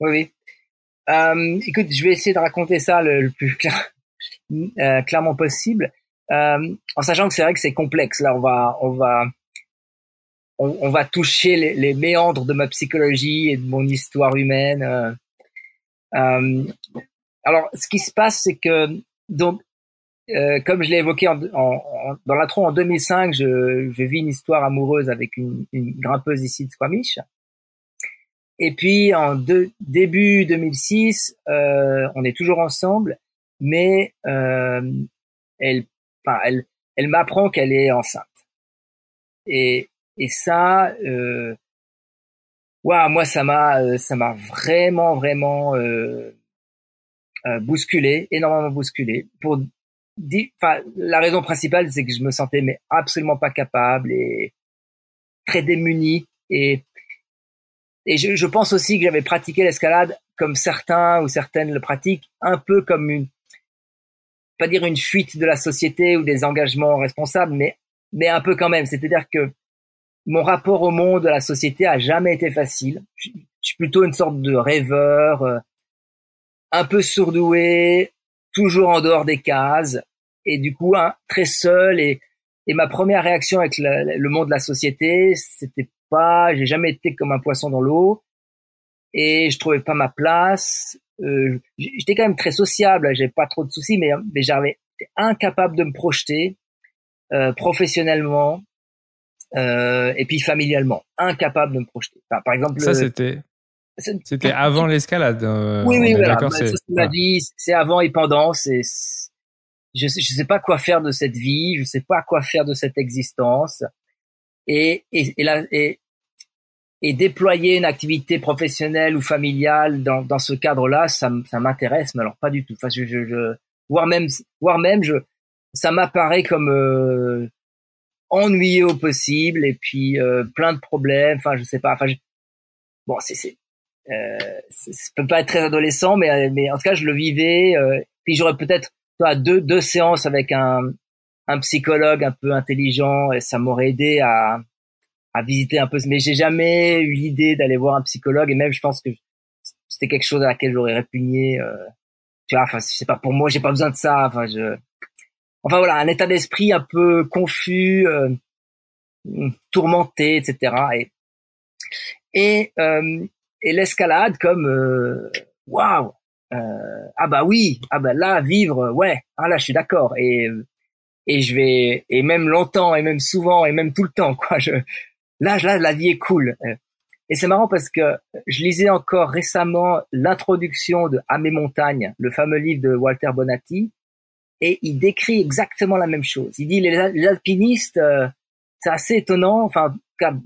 oui, oui. Euh, écoute, je vais essayer de raconter ça le, plus euh, clairement possible, euh, en sachant que c'est vrai que c'est complexe. Là, on va, on va, on, va toucher les, méandres de ma psychologie et de mon histoire humaine. alors, ce qui se passe, c'est que donc, euh, comme je l'ai évoqué en, en, dans l'intro en 2005, je, je vis une histoire amoureuse avec une, une grimpeuse ici de Squamish. Et puis en de, début 2006, euh, on est toujours ensemble, mais euh, elle, enfin, elle, elle m'apprend qu'elle est enceinte. Et, et ça, euh, waouh, moi ça m'a, euh, ça m'a vraiment, vraiment euh, euh, bousculé, énormément bousculé. Pour, enfin, la raison principale, c'est que je me sentais mais absolument pas capable et très démuni et et je, je pense aussi que j'avais pratiqué l'escalade comme certains ou certaines le pratiquent, un peu comme une, pas dire une fuite de la société ou des engagements responsables, mais, mais un peu quand même. C'est-à-dire que mon rapport au monde, de la société a jamais été facile. Je, suis plutôt une sorte de rêveur, euh, un peu surdoué, toujours en dehors des cases, et du coup, hein, très seul. Et, et ma première réaction avec le, le monde de la société, c'était pas, j'ai jamais été comme un poisson dans l'eau et je trouvais pas ma place. Euh, j'étais quand même très sociable, j'avais pas trop de soucis, mais, mais j'avais incapable de me projeter euh, professionnellement euh, et puis familialement, incapable de me projeter. Enfin, par exemple, ça c'était c'était avant l'escalade. Euh, oui, oui, voilà. Bah, c'est ma vie, c'est avant et pendant. C'est je sais, je sais pas quoi faire de cette vie, je sais pas quoi faire de cette existence et, et, et, la, et, et déployer une activité professionnelle ou familiale dans, dans ce cadre-là, ça, ça m'intéresse, mais alors pas du tout. Enfin, je, je, je voire même, voire même, je, ça m'apparaît comme euh, ennuyeux au possible et puis euh, plein de problèmes. Enfin, je sais pas. Enfin, bon, c'est, c'est, euh, ça peut pas être très adolescent, mais, mais en tout cas, je le vivais. Euh, puis j'aurais peut-être deux, deux séances avec un, un psychologue un peu intelligent et ça m'aurait aidé à, à visiter un peu. Mais j'ai jamais eu l'idée d'aller voir un psychologue et même je pense que c'était quelque chose à laquelle j'aurais répugné. Euh, tu vois, enfin, c'est pas pour moi, j'ai pas besoin de ça. Enfin, je, enfin voilà, un état d'esprit un peu confus, euh, tourmenté, etc. Et et, euh, et l'escalade comme euh, waouh. Euh, ah bah oui, ah bah là vivre, ouais, ah là je suis d'accord et et je vais et même longtemps et même souvent et même tout le temps quoi je là là la vie est cool. Et c'est marrant parce que je lisais encore récemment l'introduction de À mes montagnes le fameux livre de Walter Bonatti et il décrit exactement la même chose. Il dit les, alpinistes euh, c'est assez étonnant enfin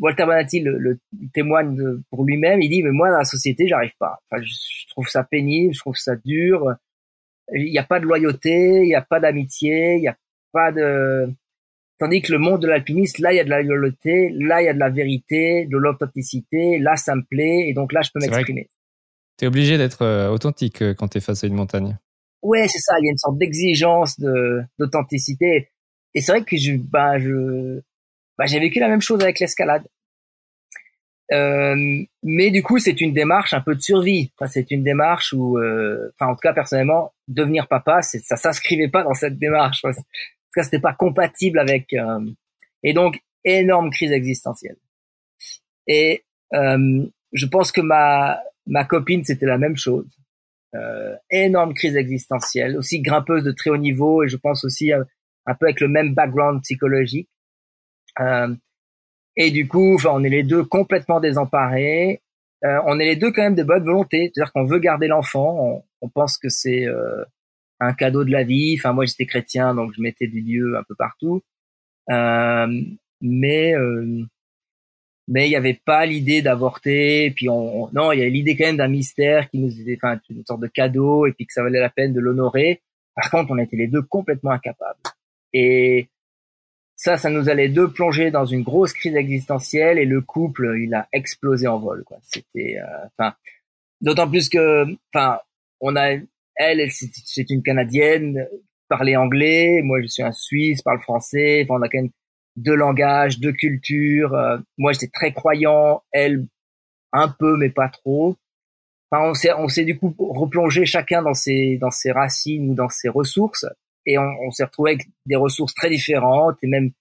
Walter Bonatti le, témoigne pour lui-même il dit mais moi dans la société j'arrive pas. Enfin je trouve ça pénible je trouve ça dur. Il n'y a pas de loyauté il n'y a pas d'amitié il y a pas de tandis que le monde de l'alpiniste là il y a de la loyauté là il y a de la vérité de l'authenticité là ça me plaît et donc là je peux m'exprimer. Tu es obligé d'être euh, authentique euh, quand tu es face à une montagne. Ouais c'est ça il y a une sorte d'exigence de d'authenticité. Et c'est vrai que je bah je bah, j'ai vécu la même chose avec l'escalade. Euh, mais du coup, c'est une démarche un peu de survie. Enfin, c'est une démarche où, euh, enfin, en tout cas, personnellement, devenir papa, ça s'inscrivait pas dans cette démarche cas, c'était pas compatible avec. Euh, et donc, énorme crise existentielle. Et euh, je pense que ma ma copine, c'était la même chose. Euh, énorme crise existentielle, aussi grimpeuse de très haut niveau, et je pense aussi euh, un peu avec le même background psychologique. Euh, et du coup, enfin, on est les deux complètement désemparés. Euh, on est les deux quand même de bonne volonté, c'est-à-dire qu'on veut garder l'enfant. On, on, pense que c'est un cadeau de la vie. Enfin, moi, j'étais chrétien, donc je mettais du Dieu un peu partout. Euh, mais euh, mais il n'y avait pas l'idée d'avorter. Puis on, non, il y avait l'idée quand même d'un mystère qui nous était, enfin, une sorte de cadeau, et puis que ça valait la peine de l'honorer. Par contre, on était les deux complètement incapables. Et ça, ça nous allait deux plonger dans une grosse crise existentielle, et le couple, il a explosé en vol. Quoi. C'était, euh, enfin, d'autant plus que, enfin, on a elle, c'est une Canadienne, parlait anglais. Moi, je suis un Suisse, parle français. Enfin, on a quand même deux langages, deux cultures. Euh, moi, j'étais très croyant. Elle, un peu, mais pas trop. Enfin, on s'est, on s'est du coup replongé chacun dans ses, dans ses racines ou dans ses ressources. Et on, on s'est retrouvé avec des ressources très différentes et même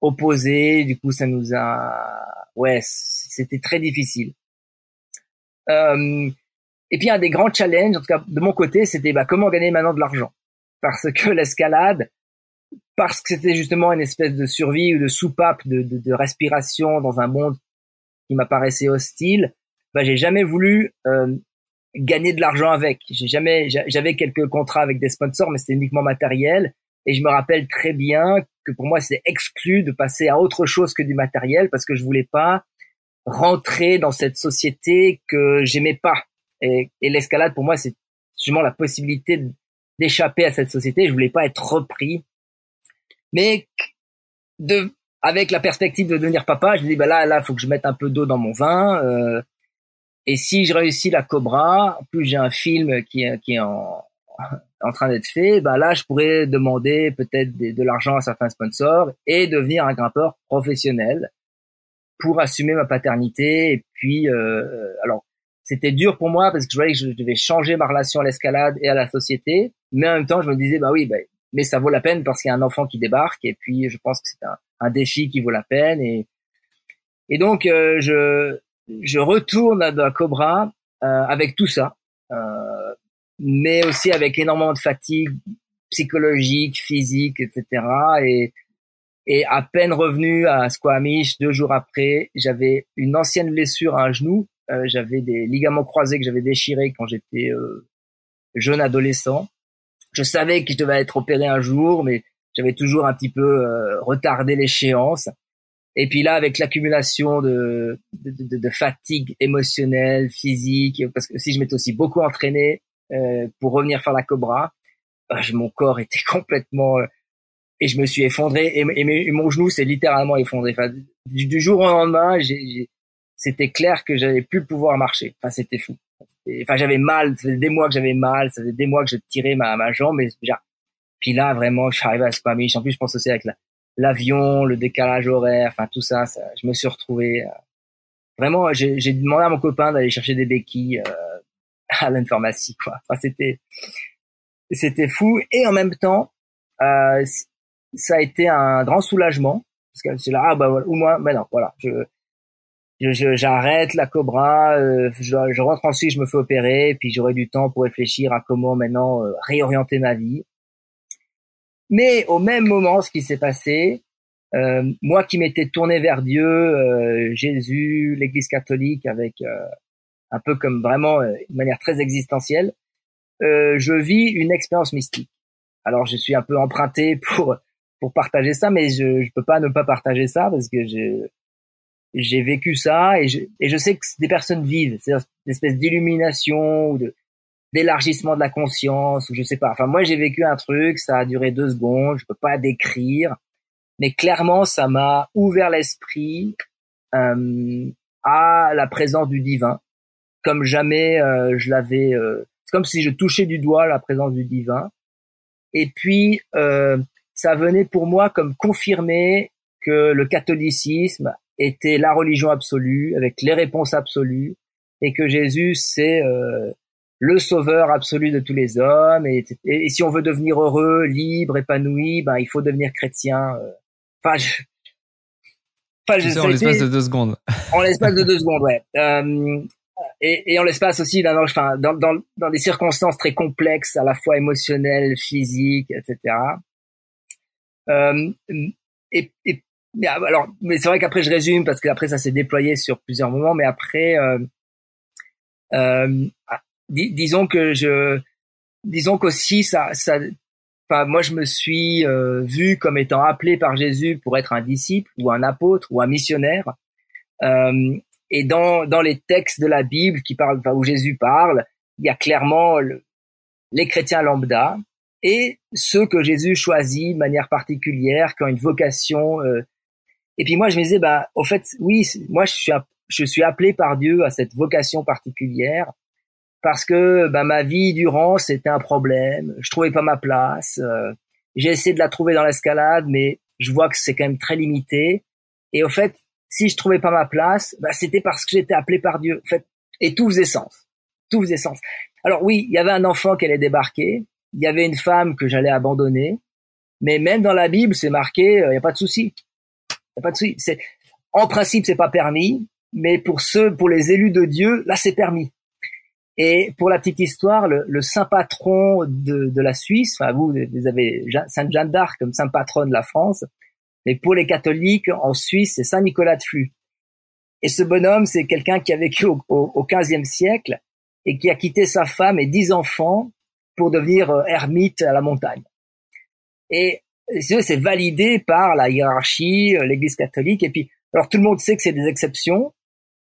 opposées. Du coup, ça nous a, ouais, c'était très difficile. Euh, et puis un des grands challenges, en tout cas de mon côté, c'était bah, comment gagner maintenant de l'argent. parce que l'escalade, parce que c'était justement une espèce de survie ou de soupape de, de, de respiration dans un monde qui m'apparaissait hostile, bah, j'ai jamais voulu euh, gagner de l'argent avec. J'ai jamais, j'avais quelques contrats avec des sponsors, mais c'était uniquement matériel. Et je me rappelle très bien que pour moi, c'était exclu de passer à autre chose que du matériel parce que je voulais pas rentrer dans cette société que j'aimais pas. Et, et l'escalade, pour moi, c'est justement la possibilité d'échapper à cette société. Je voulais pas être repris. Mais de, avec la perspective de devenir papa, je me dis, bah là, là, faut que je mette un peu d'eau dans mon vin. Euh, et si je réussis la Cobra, plus j'ai un film qui qui est en, en train d'être fait, bah là, je pourrais demander peut-être de, de l'argent à certains sponsors et devenir un grimpeur professionnel pour assumer ma paternité. Et puis, euh, alors, c'était dur pour moi parce que je voyais que je devais changer ma relation à l'escalade et à la société, mais en même temps, je me disais, bah oui, bah, mais ça vaut la peine parce qu'il y a un enfant qui débarque et puis je pense que c'est un, un, défi qui vaut la peine et et donc euh, je je retourne à, Cobra euh, avec tout ça, euh, mais aussi avec énormément de fatigue psychologique, physique, etc. Et et à peine revenu à Squamish deux jours après, j'avais une ancienne blessure à un genou. Euh, j'avais des ligaments croisés que j'avais déchirés quand j'étais euh, jeune adolescent. Je savais que je devais être opéré un jour, mais j'avais toujours un petit peu euh, retardé l'échéance. Et puis là, avec l'accumulation de, de, de, fatigue émotionnelle, physique, parce que si je m'étais aussi beaucoup entraîné euh, pour revenir faire la Cobra, bah, mon corps était complètement et je me suis effondré et, mon genou s'est littéralement effondré. Enfin, du, jour au lendemain, c'était clair que j'allais plus pouvoir marcher. Enfin, c'était fou. enfin, j'avais mal. Ça faisait des mois que j'avais mal. Ça faisait des mois que je tirais ma, ma jambe. Et puis là, vraiment, je suis arrivé à Squamish. En plus, je pense aussi avec l'avion, le décalage horaire, enfin tout ça, je me suis retrouvé. Euh, vraiment, j'ai demandé à mon copain d'aller chercher des béquilles euh, à l'informatie, quoi. Enfin, c'était c'était fou. Et en même temps, euh, ça a été un grand soulagement parce que c'est là ah bah voilà ou moi ben non voilà je j'arrête la Cobra, euh, je, je, rentre en Suisse, je me fais opérer, puis j'aurai du temps pour réfléchir à comment maintenant euh, réorienter ma vie. Mais au même moment, ce qui s'est passé, euh, moi qui m'étais tourné vers Dieu, euh, Jésus, l'Église catholique, avec un peu comme vraiment une manière très existentielle, je vis une expérience mystique. Alors je suis un peu emprunté pour pour partager ça, mais je je peux pas ne pas partager ça parce que j'ai j'ai vécu ça et je et je sais que des personnes vivent, c'est une espèce d'illumination ou de d'élargissement de la conscience ou je sais pas. Enfin moi j'ai vécu un truc, ça a duré deux secondes, je peux pas décrire, mais clairement ça m'a ouvert l'esprit euh, à la présence du divin, comme jamais euh, je l'avais. Euh, c'est comme si je touchais du doigt la présence du divin. Et puis euh, ça venait pour moi comme confirmer que le catholicisme était la religion absolue, avec les réponses absolues, et que Jésus, c'est euh, le sauveur absolu de tous les hommes. Et, et, si on veut devenir heureux, libre, épanoui, ben, il faut devenir chrétien. Euh. Enfin, je, enfin, je, en l'espace de deux secondes. En l'espace de deux secondes, ouais. Euh, et, et en l'espace aussi, dans, enfin, dans, dans, dans des circonstances très complexes, à la fois émotionnelles, physiques, etc. Euh, et, et alors, mais c'est vrai qu'après je résume parce qu'après ça s'est déployé sur plusieurs moments, mais après, euh, euh, ah, disons que je, disons qu'aussi ça, ça, enfin moi je me suis euh, vu comme étant appelé par Jésus pour être un disciple ou un apôtre ou un missionnaire. Euh, et dans dans les textes de la Bible qui parlent, enfin, où Jésus parle, il y a clairement les chrétiens lambda et ceux que Jésus choisit de manière particulière, qui ont une vocation. Et puis moi, je me disais, bah, au fait, oui, moi, je suis, je suis appelé par Dieu à cette vocation particulière parce que bah, ma vie durant, c'était un problème. Je trouvais pas ma place. Euh, j'ai essayé de la trouver dans l'escalade, mais je vois que c'est quand même très limité. Et au fait, si je trouvais pas ma place, bah, c'était parce que j'étais appelé par Dieu. En fait, et tout faisait sens. Tout faisait sens. Alors oui, il y avait un enfant qui allait débarquer il y avait une femme que j'allais abandonner, mais même dans la Bible, c'est marqué, il euh, n'y a pas de souci. En principe, c'est pas permis, mais pour ceux, pour les élus de Dieu, là, c'est permis. Et pour la petite histoire, le, saint patron de, la Suisse, enfin vous, vous avez Sainte Jeanne d'Arc comme saint patron de la France, mais pour les catholiques en Suisse, c'est Saint Nicolas de Flux. Et ce bonhomme, c'est quelqu'un qui a vécu au, au, 15e siècle et qui a quitté sa femme et dix enfants pour devenir euh, ermite à la montagne. Et c'est validé par la hiérarchie, euh, l'Église catholique. Et puis, alors tout le monde sait que c'est des exceptions,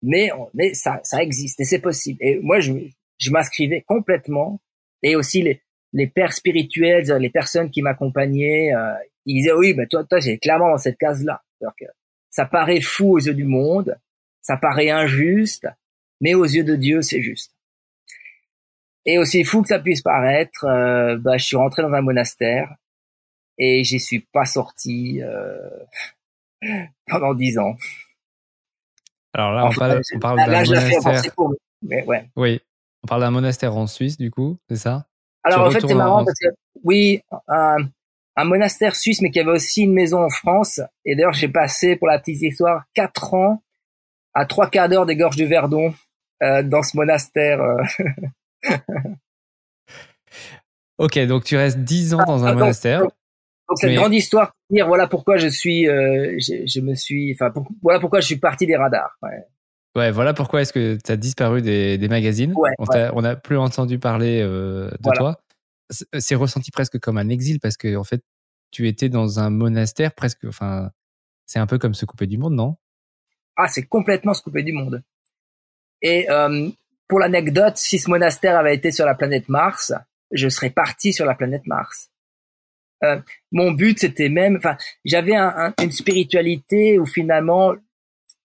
mais mais ça ça existe et c'est possible. Et moi, je m'inscrivais complètement. Et aussi les, les pères spirituels, les personnes qui m'accompagnaient, euh, ils disaient oui, mais toi, toi, j'ai clairement dans cette case-là. Que ça paraît fou aux yeux du monde, ça paraît injuste, mais aux yeux de Dieu, c'est juste. Et aussi fou que ça puisse paraître, euh, bah, je suis rentré dans un monastère et j'y suis pas sorti euh, pendant dix ans. Alors là, on parle, on parle d'un monastère. mais ouais. Oui, on parle d'un monastère en Suisse, du coup, c'est ça? Alors en fait, c'est marrant parce que oui, un, un, monastère suisse, mais qui avait aussi une maison en France. Et d'ailleurs, j'ai passé, pour la petite histoire, quatre ans à trois quarts d'heure des gorges du Verdon euh, dans ce monastère. Euh. ok, donc tu restes dix ans dans un monastère. Donc, cette grande histoire, dire voilà pourquoi je suis, euh, je, je, me suis, enfin voilà pourquoi je suis parti des radars. Ouais. Ouais, voilà pourquoi est-ce que tu as disparu des, des magazines. on n'a plus entendu parler euh, de toi. C'est ressenti presque comme un exil parce que en fait, tu étais dans un monastère presque. Enfin, c'est un peu comme se couper du monde, non? Ah, c'est complètement se couper du monde. Et euh, pour l'anecdote, si ce monastère avait été sur la planète Mars, je serais parti sur la planète Mars. Euh, mon but, c'était même, enfin, j'avais un, une spiritualité où finalement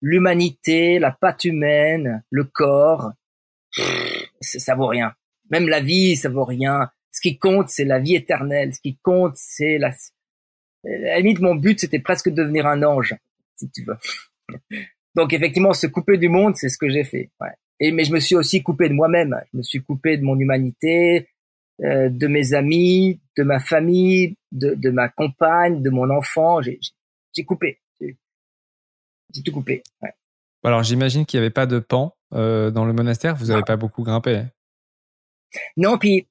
l'humanité, la patte humaine, le corps, ça vaut rien. Même la vie, ça vaut rien. Ce qui compte, c'est la vie éternelle. Ce qui compte, c'est la... À la limite, mon but, c'était presque de devenir un ange, si tu veux. Donc, effectivement, se couper du monde, c'est ce que j'ai fait. Et mais je me suis aussi coupé de moi-même. Je me suis coupé de mon humanité, euh, de mes amis, de ma famille, de, de ma compagne, de mon enfant. J'ai coupé. J'ai tout coupé. Ouais. Alors j'imagine qu'il n'y avait pas de pan euh, dans le monastère. Vous n'avez pas beaucoup grimpé. Non, puis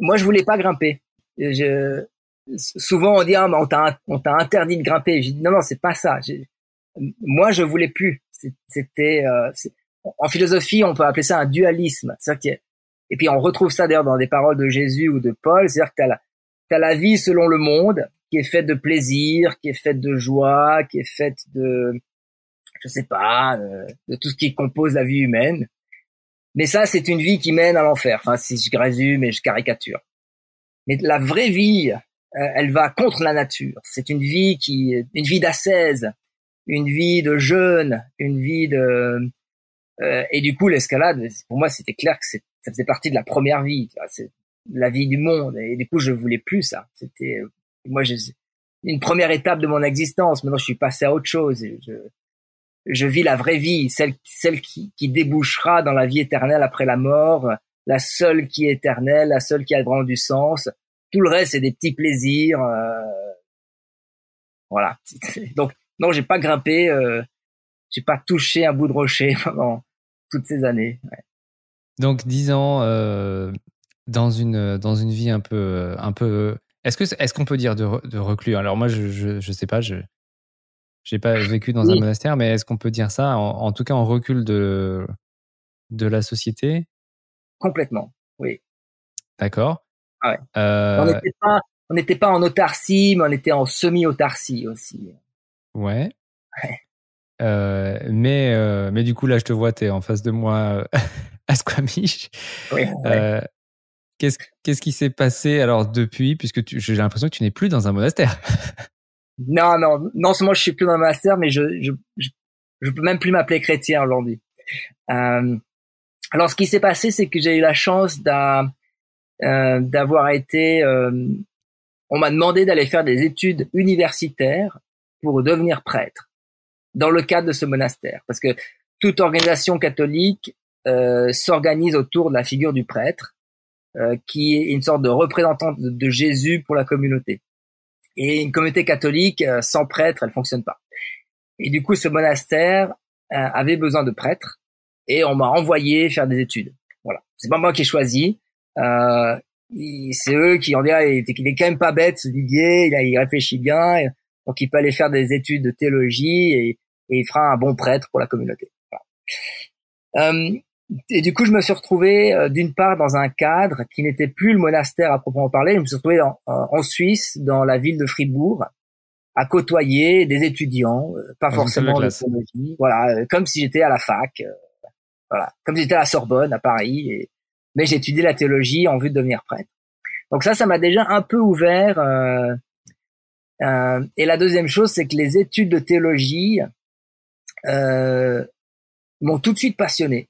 moi je voulais pas grimper. Je, souvent on dit ah, on t'a interdit de grimper. Je dis non non c'est pas ça. moi je voulais plus. C'était euh, en philosophie on peut appeler ça un dualisme. Et puis on retrouve ça d'ailleurs dans des paroles de Jésus ou de Paul. C'est-à-dire que t'as la as la vie selon le monde qui est faite de plaisir, qui est faite de joie, qui est faite de je sais pas, euh, de tout ce qui compose la vie humaine. Mais ça, c'est une vie qui mène à l'enfer. Enfin, si je résume et je caricature. Mais la vraie vie, euh, elle va contre la nature. C'est une vie qui, une vie d'ascèse, une vie de jeûne, une vie de, euh, et du coup, l'escalade, pour moi, c'était clair que ça faisait partie de la première vie. C'est la vie du monde. Et du coup, je voulais plus ça. C'était, moi, j'ai une première étape de mon existence. Maintenant, je suis passé à autre chose. Je, je vis la vraie vie, celle, celle qui, qui débouchera dans la vie éternelle après la mort, la seule qui est éternelle, la seule qui a vraiment du sens. Tout le reste, c'est des petits plaisirs. Euh, voilà. Donc, non, j'ai pas grimpé, euh, j'ai pas touché un bout de rocher pendant toutes ces années. Donc, dix ans euh, dans une dans une vie un peu un peu. Est-ce que est-ce qu'on peut dire de, de reclus? Alors moi, je, je, je sais pas. Je j'ai pas vécu dans un monastère, mais est-ce qu'on peut dire ça, en, tout cas en recul de, de la société? Complètement, oui. D'accord. Ah ouais. euh... On n'était pas, en autarcie, mais on était en semi-autarcie aussi. Ouais. ouais. Euh, mais, euh, mais du coup, là, je te vois, tu es en face de moi à Squamish. Oui. Euh, qu'est-ce, qu'est-ce qui s'est passé alors depuis, puisque j'ai l'impression que tu n'es plus dans un monastère Non, non, non seulement je suis plus dans le master, mais je, je, je, peux même plus m'appeler chrétien aujourd'hui. Euh, alors, ce qui s'est passé, c'est que j'ai eu la chance euh, d'avoir été. Euh, on m'a demandé d'aller faire des études universitaires pour devenir prêtre dans le cadre de ce monastère, parce que toute organisation catholique euh, s'organise autour de la figure du prêtre, euh, qui est une sorte de représentant de Jésus pour la communauté. Et une communauté catholique euh, sans prêtre, elle fonctionne pas. Et du coup, ce monastère euh, avait besoin de prêtres et on m'a envoyé faire des études. Voilà, c'est pas moi qui ai choisi. Euh, c'est eux qui ont dit il, est, quand même pas bête ce Didier, il réfléchit bien, donc il peut aller faire des études de théologie et, et il fera un bon prêtre pour la communauté. Voilà. Euh, et du coup, je me suis retrouvé euh, d'une part dans un cadre qui n'était plus le monastère à proprement parler. Je me suis retrouvé en, en Suisse, dans la ville de Fribourg, à côtoyer des étudiants, euh, pas forcément de théologie, voilà, comme si j'étais à la fac, voilà, comme si j'étais à la Sorbonne à Paris. Et, mais étudié la théologie en vue de devenir prêtre. Donc ça, ça m'a déjà un peu ouvert. Euh, et la deuxième chose, c'est que les études de théologie euh, m'ont tout de suite passionné.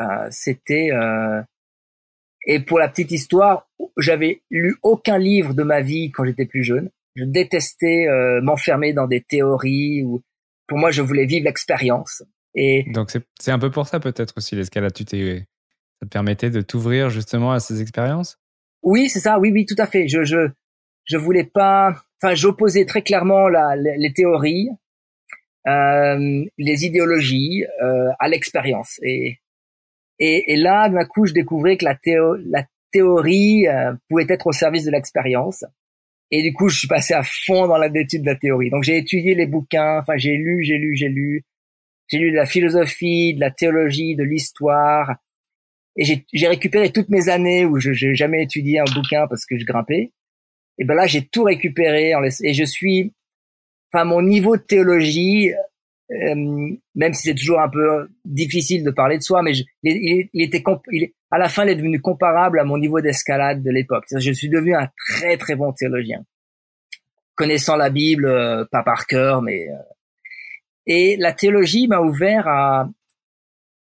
Euh, C'était euh, et pour la petite histoire, j'avais lu aucun livre de ma vie quand j'étais plus jeune. Je détestais euh, m'enfermer dans des théories ou pour moi, je voulais vivre l'expérience. Et donc c'est un peu pour ça peut-être aussi l'escalade. Tu t'es ça te permettait de t'ouvrir justement à ces expériences? Oui, c'est ça. Oui, oui, tout à fait. Je, je, je voulais pas. Enfin, j'opposais très clairement la, les, théories, euh, les idéologies euh, à l'expérience. Et, et, là, d'un coup, je découvrais que la, la théorie euh, pouvait être au service de l'expérience. Et du coup, je suis passé à fond dans l'étude de la théorie. Donc, j'ai étudié les bouquins. Enfin, j'ai lu, j'ai lu, j'ai lu. J'ai lu de la philosophie, de la théologie, de l'histoire, et j'ai récupéré toutes mes années où je n'ai jamais étudié un bouquin parce que je grimpais. Et ben là, j'ai tout récupéré et je suis, enfin, mon niveau de théologie, euh, même si c'est toujours un peu difficile de parler de soi, mais il, était, à la fin, il est devenu comparable à mon niveau d'escalade de l'époque. Je suis devenu un très très bon théologien, connaissant la Bible, euh, pas par cœur, mais euh, et la théologie m'a ouvert à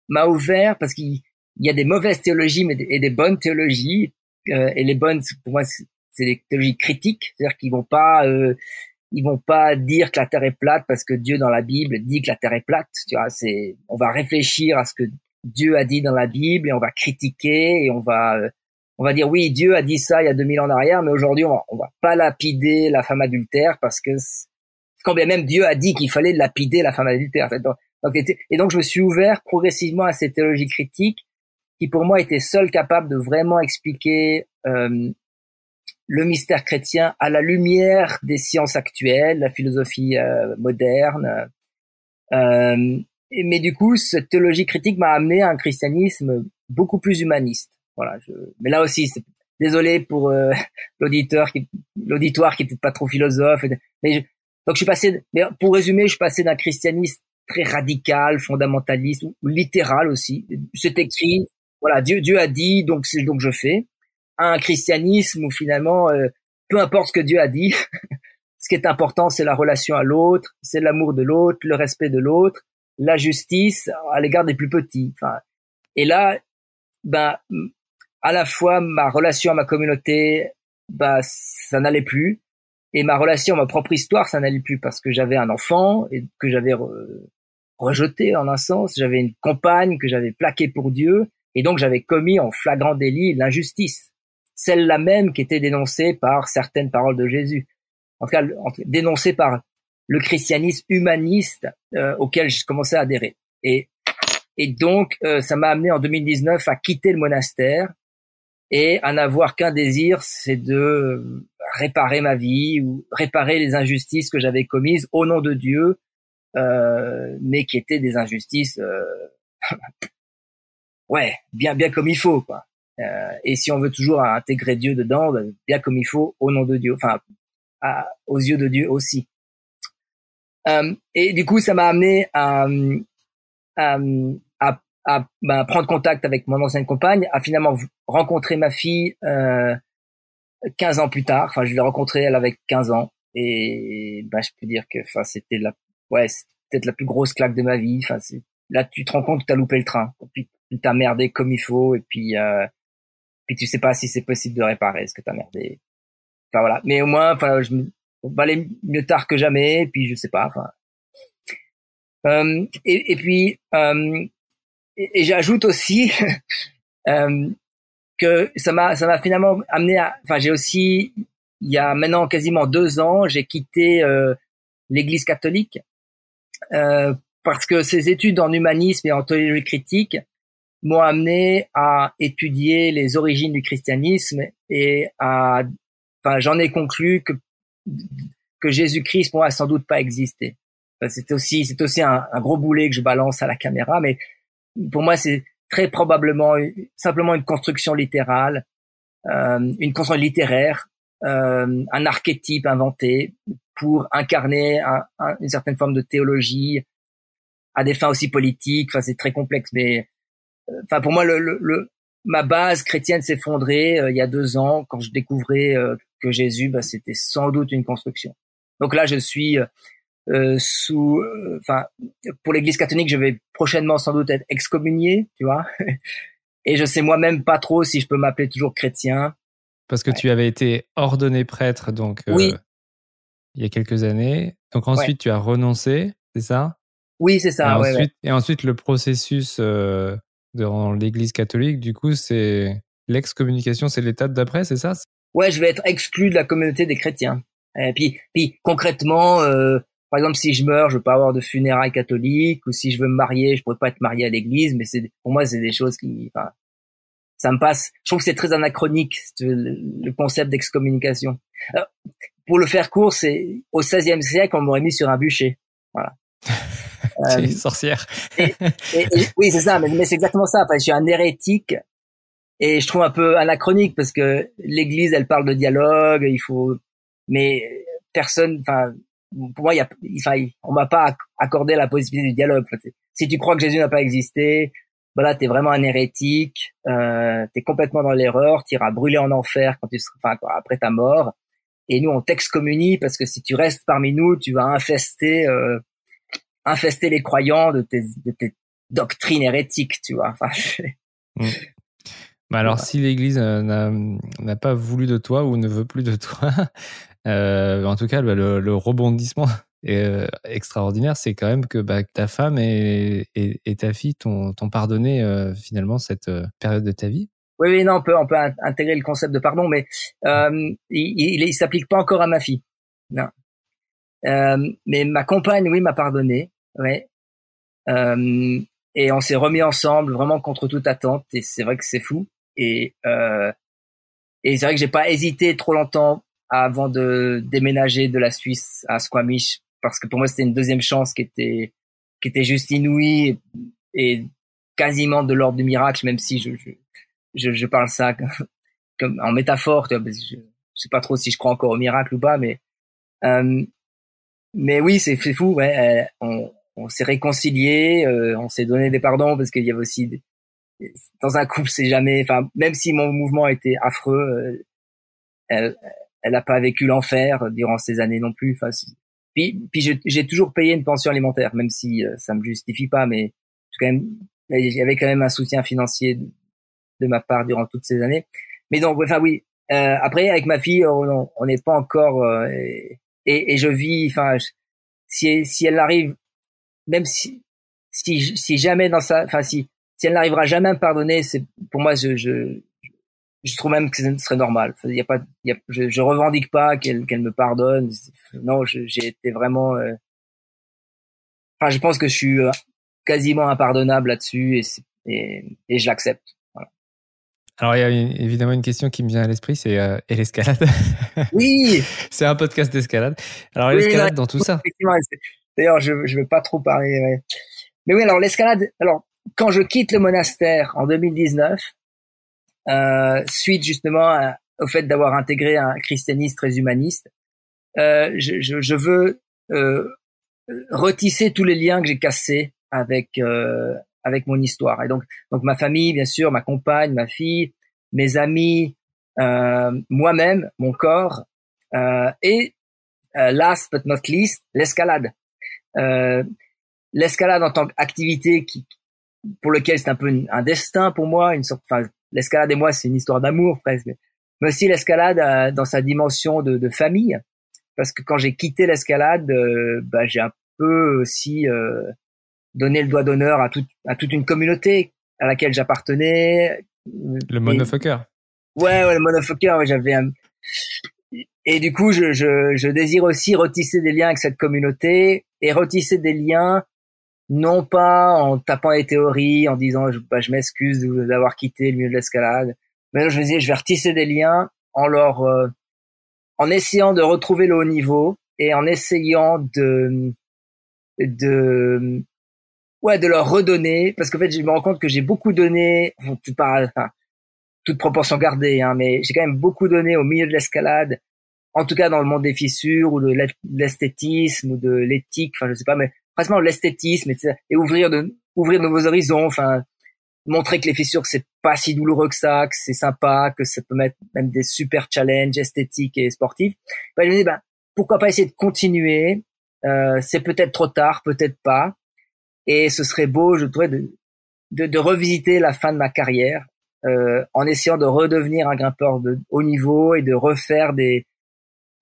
m'a ouvert parce qu'il il y a des mauvaises théologies mais et des bonnes théologies. Euh, et les bonnes, pour moi, c'est des théologies critiques, c'est-à-dire qu'ils vont pas, euh, ils vont pas dire que la terre est plate parce que Dieu dans la Bible dit que la terre est plate. Tu vois, c'est, on va réfléchir à ce que Dieu a dit dans la Bible et on va critiquer et on va, euh, on va dire oui, Dieu a dit ça il y a 2000 ans en arrière, mais aujourd'hui on on va pas lapider la femme adultère parce que quand bien même Dieu a dit qu'il fallait lapider la femme adultère. et donc je me suis ouvert progressivement à ces théologies critiques qui pour moi était seul capable de vraiment expliquer euh, le mystère chrétien à la lumière des sciences actuelles, la philosophie euh, moderne. Euh, mais du coup, cette théologie critique m'a amené à un christianisme beaucoup plus humaniste. Voilà. Je, mais là aussi, désolé pour euh, l'auditeur, qui, l'auditoire qui était pas trop philosophe. Mais donc je suis passé. Mais pour résumer, je suis passé d'un christianisme très radical, fondamentaliste ou, littéral aussi. C'est écrit, voilà, Dieu, Dieu a dit, donc c'est donc je fais. Un christianisme où finalement, euh, peu importe ce que Dieu a dit, ce qui est important, c'est la relation à l'autre, c'est l'amour de l'autre, le respect de l'autre, la justice à l'égard des plus petits. Enfin, et là, ben, à la fois ma relation à ma communauté, bah, ça n'allait plus, et ma relation à ma propre histoire, ça n'allait plus parce que j'avais un enfant et que j'avais rejeté en un sens, j'avais une compagne que j'avais plaquée pour Dieu, et donc j'avais commis en flagrant délit l'injustice, celle-là même qui était dénoncée par certaines paroles de Jésus, en tout cas dénoncée par le christianisme humaniste euh, auquel je commençais à adhérer. Et, et donc euh, ça m'a amené en 2019 à quitter le monastère et à n'avoir qu'un désir, c'est de réparer ma vie ou réparer les injustices que j'avais commises au nom de Dieu, euh, mais qui étaient des injustices euh, ouais, bien bien comme il faut quoi. Euh, et si on veut toujours intégrer Dieu dedans, ben, bien comme il faut au nom de Dieu, enfin aux yeux de Dieu aussi. Euh, et du coup, ça m'a amené à, ben, prendre contact avec mon ancienne compagne, à finalement rencontrer ma fille euh, 15 ans plus tard. Enfin, je l'ai rencontrée, elle avait 15 ans. Et ben, je peux dire que enfin, c'était la, ouais, peut-être la plus grosse claque de ma vie. Enfin, là, tu te rends compte que tu as loupé le train. Puis, tu t'as merdé comme il faut et puis euh, puis tu sais pas si c'est possible de réparer ce que t'as merdé. Enfin voilà, mais au moins enfin je valait mieux tard que jamais et puis je sais pas enfin euh, et, et puis euh, et, j'ajoute aussi euh, que ça m'a ça m'a finalement amené à enfin j'ai aussi il y a maintenant quasiment deux ans j'ai quitté l'Église catholique parce que ces études en humanisme et en théologie critique m'ont amené à étudier les origines du christianisme et à, enfin, j'en ai conclu que que Jésus-Christ, moi, sans doute pas existé. c'est aussi, c'est aussi un, gros boulet que je balance à la caméra, mais pour moi, c'est très probablement simplement une construction littérale, euh, une construction littéraire, euh, un archétype inventé pour incarner un, une certaine forme de théologie à des fins aussi politiques. Enfin, c'est très complexe, mais enfin pour moi, le, le, ma base chrétienne s'effondrait euh, il y a deux ans quand je découvrais euh, que Jésus, bah, c'était sans doute une construction. Donc là, je suis euh, sous, euh, enfin, pour l'Église catholique, je vais prochainement sans doute être excommunié, tu vois. Et je sais moi-même pas trop si je peux m'appeler toujours chrétien. Parce que tu avais été ordonné prêtre, donc euh, oui. il y a quelques années. Donc ensuite, tu as renoncé, c'est ça? Oui, c'est ça. Et, ouais, ensuite, et ensuite, le processus euh, dans l'Église catholique, du coup, c'est l'excommunication, c'est l'étape d'après, c'est ça? Ouais, je vais être exclu de la communauté des chrétiens. Et puis, puis concrètement, euh, par exemple, si je meurs, je veux pas avoir de funérailles catholiques, ou si je veux me marier, je pourrais pas être marié à l'église, mais c'est, pour moi, c'est des choses qui, enfin, ça me passe. Je trouve que c'est très anachronique, le concept d'excommunication. Pour le faire court, c'est, au XVIe siècle, on m'aurait mis sur un bûcher. Voilà. c'est euh, sorcière. et, et, oui, c'est ça, mais, mais c'est exactement ça. Enfin, je suis un hérétique et je trouve un peu anachronique parce que l'Église, elle parle de dialogue, il faut, mais personne, enfin, pour moi, il y a, enfin, on m'a pas accordé la possibilité du dialogue. Si tu crois que Jésus n'a pas existé, voilà, t'es vraiment un hérétique, euh, t'es complètement dans l'erreur, t'iras brûler en enfer quand tu seras, enfin, après ta mort. Et nous, on t'excommunie parce que si tu restes parmi nous, tu vas infester, euh, infester les croyants de tes, de tes doctrines hérétiques, tu vois. Enfin, mm. bah alors, si l'Église euh, n'a pas voulu de toi ou ne veut plus de toi, euh, en tout cas, bah, le, le, rebondissement euh, extraordinaire, c'est quand même que bah, ta femme et, et, et ta fille t'ont pardonné euh, finalement cette période de ta vie. Oui, oui, non, on peut, on peut intégrer le concept de pardon, mais euh, il, il, il s'applique pas encore à ma fille. Non. Mais ma compagne, oui, m'a pardonné. Ouais. et on s'est remis ensemble vraiment contre toute attente. Et c'est vrai que c'est fou. Et et c'est vrai que j'ai pas hésité trop longtemps avant de déménager de la Suisse à Squamish parce que pour moi c'était une deuxième chance qui était qui était juste inouïe et, quasiment de l'ordre du miracle même si je je, je, parle ça comme en métaphore tu vois, je, sais pas trop si je crois encore au miracle ou pas mais euh, mais oui c'est fou ouais euh, on, s'est réconcilié euh, on s'est donné des pardons parce qu'il y avait aussi des, dans un couple c'est jamais enfin même si mon mouvement était affreux euh, elle, elle n'a pas vécu l'enfer durant ces années non plus. Enfin, puis, puis j'ai toujours payé une pension alimentaire, même si euh, ça me justifie pas, mais quand même, il y avait quand même un soutien financier de, ma part durant toutes ces années. Mais donc, enfin oui. Euh, après, avec ma fille, on n'est pas encore et, et, je vis. Enfin, si si elle arrive, même si si si jamais dans sa, enfin si si elle n'arrivera jamais à me pardonner, c'est pour moi je, je je trouve même que ce serait normal. Il y a pas, y a, je, je revendique pas qu'elle qu'elle me pardonne. Non, j'ai été vraiment. Euh... Enfin, je pense que je suis euh, quasiment impardonnable là-dessus et, et, et, je l'accepte. Alors, il y a évidemment une question qui me vient à l'esprit, c'est euh, et l'escalade Oui C'est un podcast d'escalade. Alors, l'escalade dans tout ça D'ailleurs, je ne veux pas trop parler. Mais oui, alors l'escalade, alors quand je quitte le monastère en 2019, euh, suite justement au fait d'avoir intégré un christianisme très humaniste. Euh, je, je, je, veux euh, retisser tous les liens que j'ai cassés avec euh, avec mon histoire. Et donc donc ma famille, bien sûr, ma compagne, ma fille, mes amis, euh, moi-même, mon corps, euh, et last but not least, l'escalade. l'escalade en tant qu'activité qui pour lequel c'est un peu un destin pour moi, une sorte, enfin, l'escalade et moi, c'est une histoire d'amour presque, mais aussi l'escalade euh, dans sa dimension de, de, famille, parce que quand j'ai quitté l'escalade, euh, bah, j'ai un peu aussi donné le doigt d'honneur à, tout, à toute une communauté à laquelle j'appartenais. Le monofucker. Ouais, ouais, le monofucker, ouais, j'avais un... Et du coup, je, je, je désire aussi retisser des liens avec cette communauté et retisser des liens non pas en tapant les théories, en disant je, bah, je m'excuse d'avoir quitté le milieu de l'escalade, mais je me disais je vais retisser des liens en leur euh, en essayant de retrouver le haut niveau et en essayant de de ouais de leur redonner parce qu'en fait je me rends compte que j'ai beaucoup donné enfin, toute proportion gardée hein, mais j'ai quand même beaucoup donné au milieu de l'escalade en tout cas dans le monde des fissures ou de l'esthétisme ou de l'éthique enfin je sais pas mais pratiquement l'esthétisme et, et, ouvrir de ouvrir de nouveaux horizons enfin montrer que les fissures c'est pas si douloureux que ça que c'est sympa que ça peut mettre même des super challenges esthétiques et sportifs. Ben, je me dis ben pourquoi pas essayer de continuer euh, c'est peut-être trop tard peut-être pas et ce serait beau je trouvais de, de, de revisiter la fin de ma carrière euh, en essayant de redevenir un grimpeur de haut niveau et de refaire des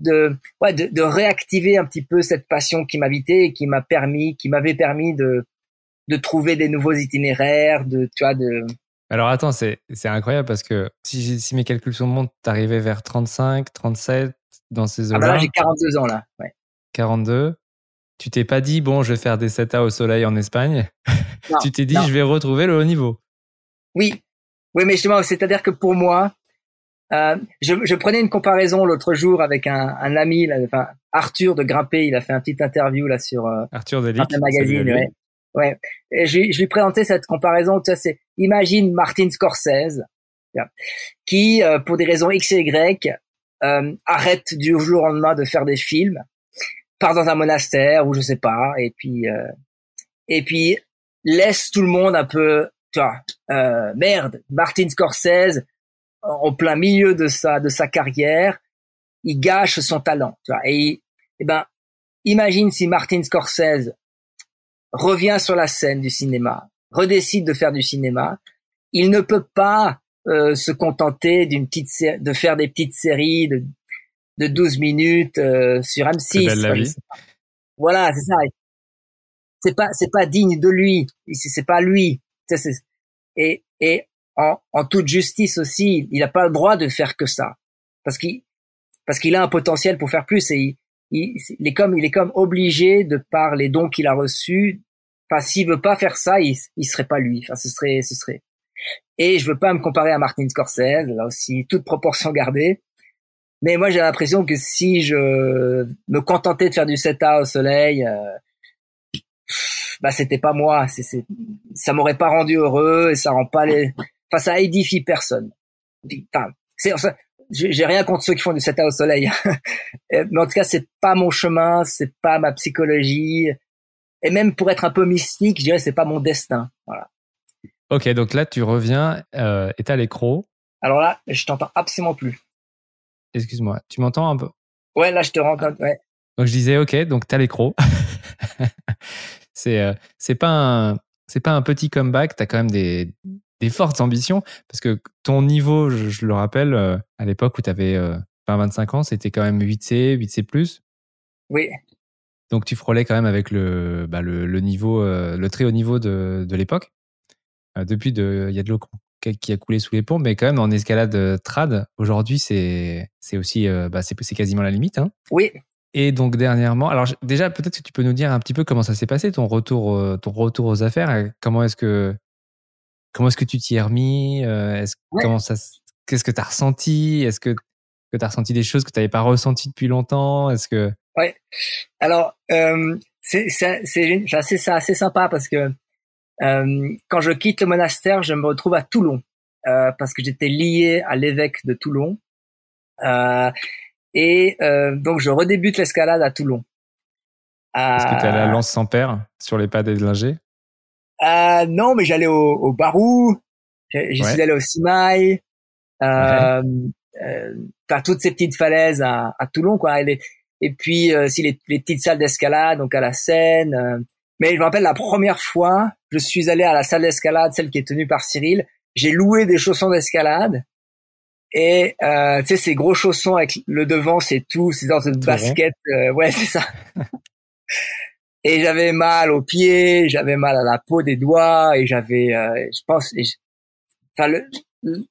de ouais de, de réactiver un petit peu cette passion qui m'habitait et qui m'a permis qui m'avait permis de de trouver des nouveaux itinéraires de tu vois de alors attends c'est c'est incroyable parce que si si mes calculs sont bons t'arrivais vers 35 37 dans ces eaux ah bah là j'ai 42 ans là ouais. 42 tu t'es pas dit bon je vais faire des 7A au soleil en Espagne tu t'es dit je vais retrouver le haut niveau oui oui mais justement c'est à dire que pour moi euh, je, je, prenais une comparaison l'autre jour avec un, un ami, là, enfin Arthur de Grimper, il a fait un petit interview là sur euh, Arthur de magazine, ouais. ouais. Et je, je lui présentais cette comparaison. Tu sais, c'est imagine Martin Scorsese qui, euh, pour des raisons X et Y, euh, arrête du jour au lendemain de faire des films, part dans un monastère ou je sais pas, et puis euh, et puis laisse tout le monde un peu, tu vois, merde, Martin Scorsese en plein milieu de sa de sa carrière, il gâche son talent. Tu vois, et, et ben, imagine si Martin Scorsese revient sur la scène du cinéma, redécide de faire du cinéma, il ne peut pas euh, se contenter d'une petite de faire des petites séries de de 12 minutes euh, sur M6. Voilà, c'est ça. C'est pas c'est pas digne de lui. C'est pas lui. Et et en, toute justice aussi, il n'a pas le droit de faire que ça, parce qu'il parce qu'il a un potentiel pour faire plus et il, il, est comme il est comme obligé de par les dons qu'il a reçus. Enfin, s'il veut pas faire ça, il, il serait pas lui. Enfin, ce serait ce serait. Et je veux pas me comparer à Martin Scorsese, là aussi toute proportion gardée. Mais moi, j'ai l'impression que si je me contentais de faire du 7A au soleil, euh, bah c'était pas moi. C'est, ça m'aurait pas rendu heureux et ça rend pas les Enfin, ça édifie personne. Enfin, c'est, j'ai rien contre ceux qui font du 7 au soleil. Mais en tout cas, c'est pas mon chemin, c'est pas ma psychologie. Et même pour être un peu mystique, je dirais c'est pas mon destin. Voilà. Ok, donc là, tu reviens euh, et t'as l'écro. Alors là, je t'entends absolument plus. Excuse-moi, tu m'entends un peu? Ouais, là, je te rends. Ouais. Donc je disais, ok, donc t'as l'écro. c'est euh, c'est pas un c'est pas un petit comeback. T'as quand même des des fortes ambitions parce que ton niveau, je, le rappelle, euh, à l'époque où tu avais 20-25 ans, c'était quand même 8C, 8C+. Oui. Donc tu frôlais quand même avec le, bah, le, le, niveau, euh, le très haut niveau de, de l'époque. Euh, depuis, il y a de l'eau qui a coulé sous les ponts, mais quand même en escalade trad, aujourd'hui, c'est c'est aussi, bah, c'est quasiment la limite. Hein. Oui. Et donc dernièrement, alors déjà peut-être que tu peux nous dire un petit peu comment ça s'est passé ton retour, ton retour aux affaires. Comment est-ce que Comment est-ce que tu t'y es remis euh, comment ça, Qu'est-ce que tu as ressenti Est-ce que, que tu as ressenti des choses que tu n'avais pas ressenties depuis longtemps Est-ce que Ouais. Alors, euh, c'est, c'est assez sympa parce que euh, quand je quitte le monastère, je me retrouve à Toulon euh, parce que j'étais lié à l'évêque de Toulon. Euh, et euh, donc, je redébute l'escalade à Toulon. Est-ce que tu à la lance sans père sur les pas des lingers? Euh, non, mais j'allais au, au Barou, j'y suis allé au Simaï, euh, euh, toutes ces petites falaises à, à Toulon, quoi. Et, et puis euh, si les, les, petites salles d'escalade, donc à la Seine. Euh. mais je me rappelle la première fois, je suis allé à la salle d'escalade, celle qui est tenue par Cyril. J'ai loué des chaussons d'escalade. Et euh, tu sais ces gros chaussons avec le devant, c'est tout, c'est dans une basket. ouais, c'est ça. et j'avais mal aux pieds, j'avais mal à la peau des doigts et j'avais, euh, je pense, enfin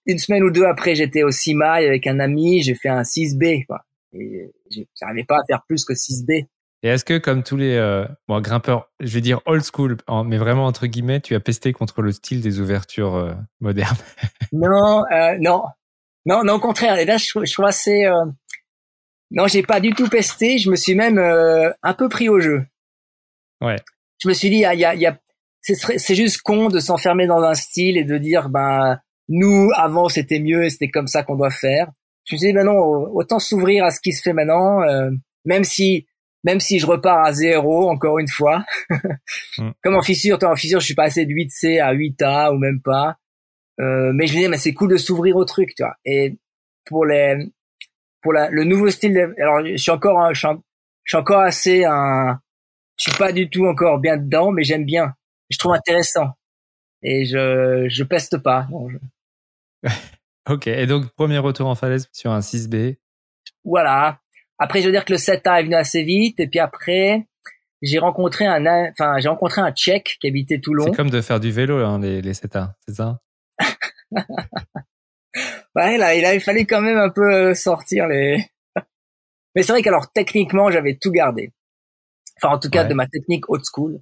une semaine ou deux après, j'étais au CIMAI avec un ami, j'ai fait un 6B quoi. Et j'arrivais pas à faire plus que 6B. Et est-ce que, comme tous les euh, bon, grimpeurs, je vais dire old school, mais vraiment entre guillemets, tu as pesté contre le style des ouvertures euh, modernes? Non, euh, non, non, non, au contraire. Et là, je, je trouve assez. Euh... Non, j'ai pas du tout pesté. Je me suis même euh, un peu pris au jeu. Ouais. Je me suis dit, il y a, y a, y a... c'est juste con de s'enfermer dans un style et de dire, ben, nous, avant, c'était mieux et c'était comme ça qu'on doit faire. Je me suis dit, ben non, autant s'ouvrir à ce qui se fait maintenant, euh, même si même si je repars à zéro encore une fois. mm. Comme en fissure, toi en fissure, je suis passé de 8C à 8A ou même pas. Euh, mais je me dis, mais c'est cool de s'ouvrir au truc, tu vois. Et pour les, pour la, le nouveau style, de, alors je suis encore, je, suis, je suis encore assez un, je suis pas du tout encore bien dedans, mais j'aime bien. Je trouve intéressant. Et je, je peste pas. Je... ok. Et donc, premier retour en falaise sur un 6B. Voilà. Après, je veux dire que le 7A est venu assez vite. Et puis après, j'ai rencontré un, enfin, j'ai rencontré un Tchèque qui habitait Toulon. C'est comme de faire du vélo, hein, les, les 7A, c'est ça? ouais, là, il a fallu quand même un peu sortir les. Mais c'est vrai qu'alors techniquement, j'avais tout gardé. Enfin, en tout cas, ouais. de ma technique old school.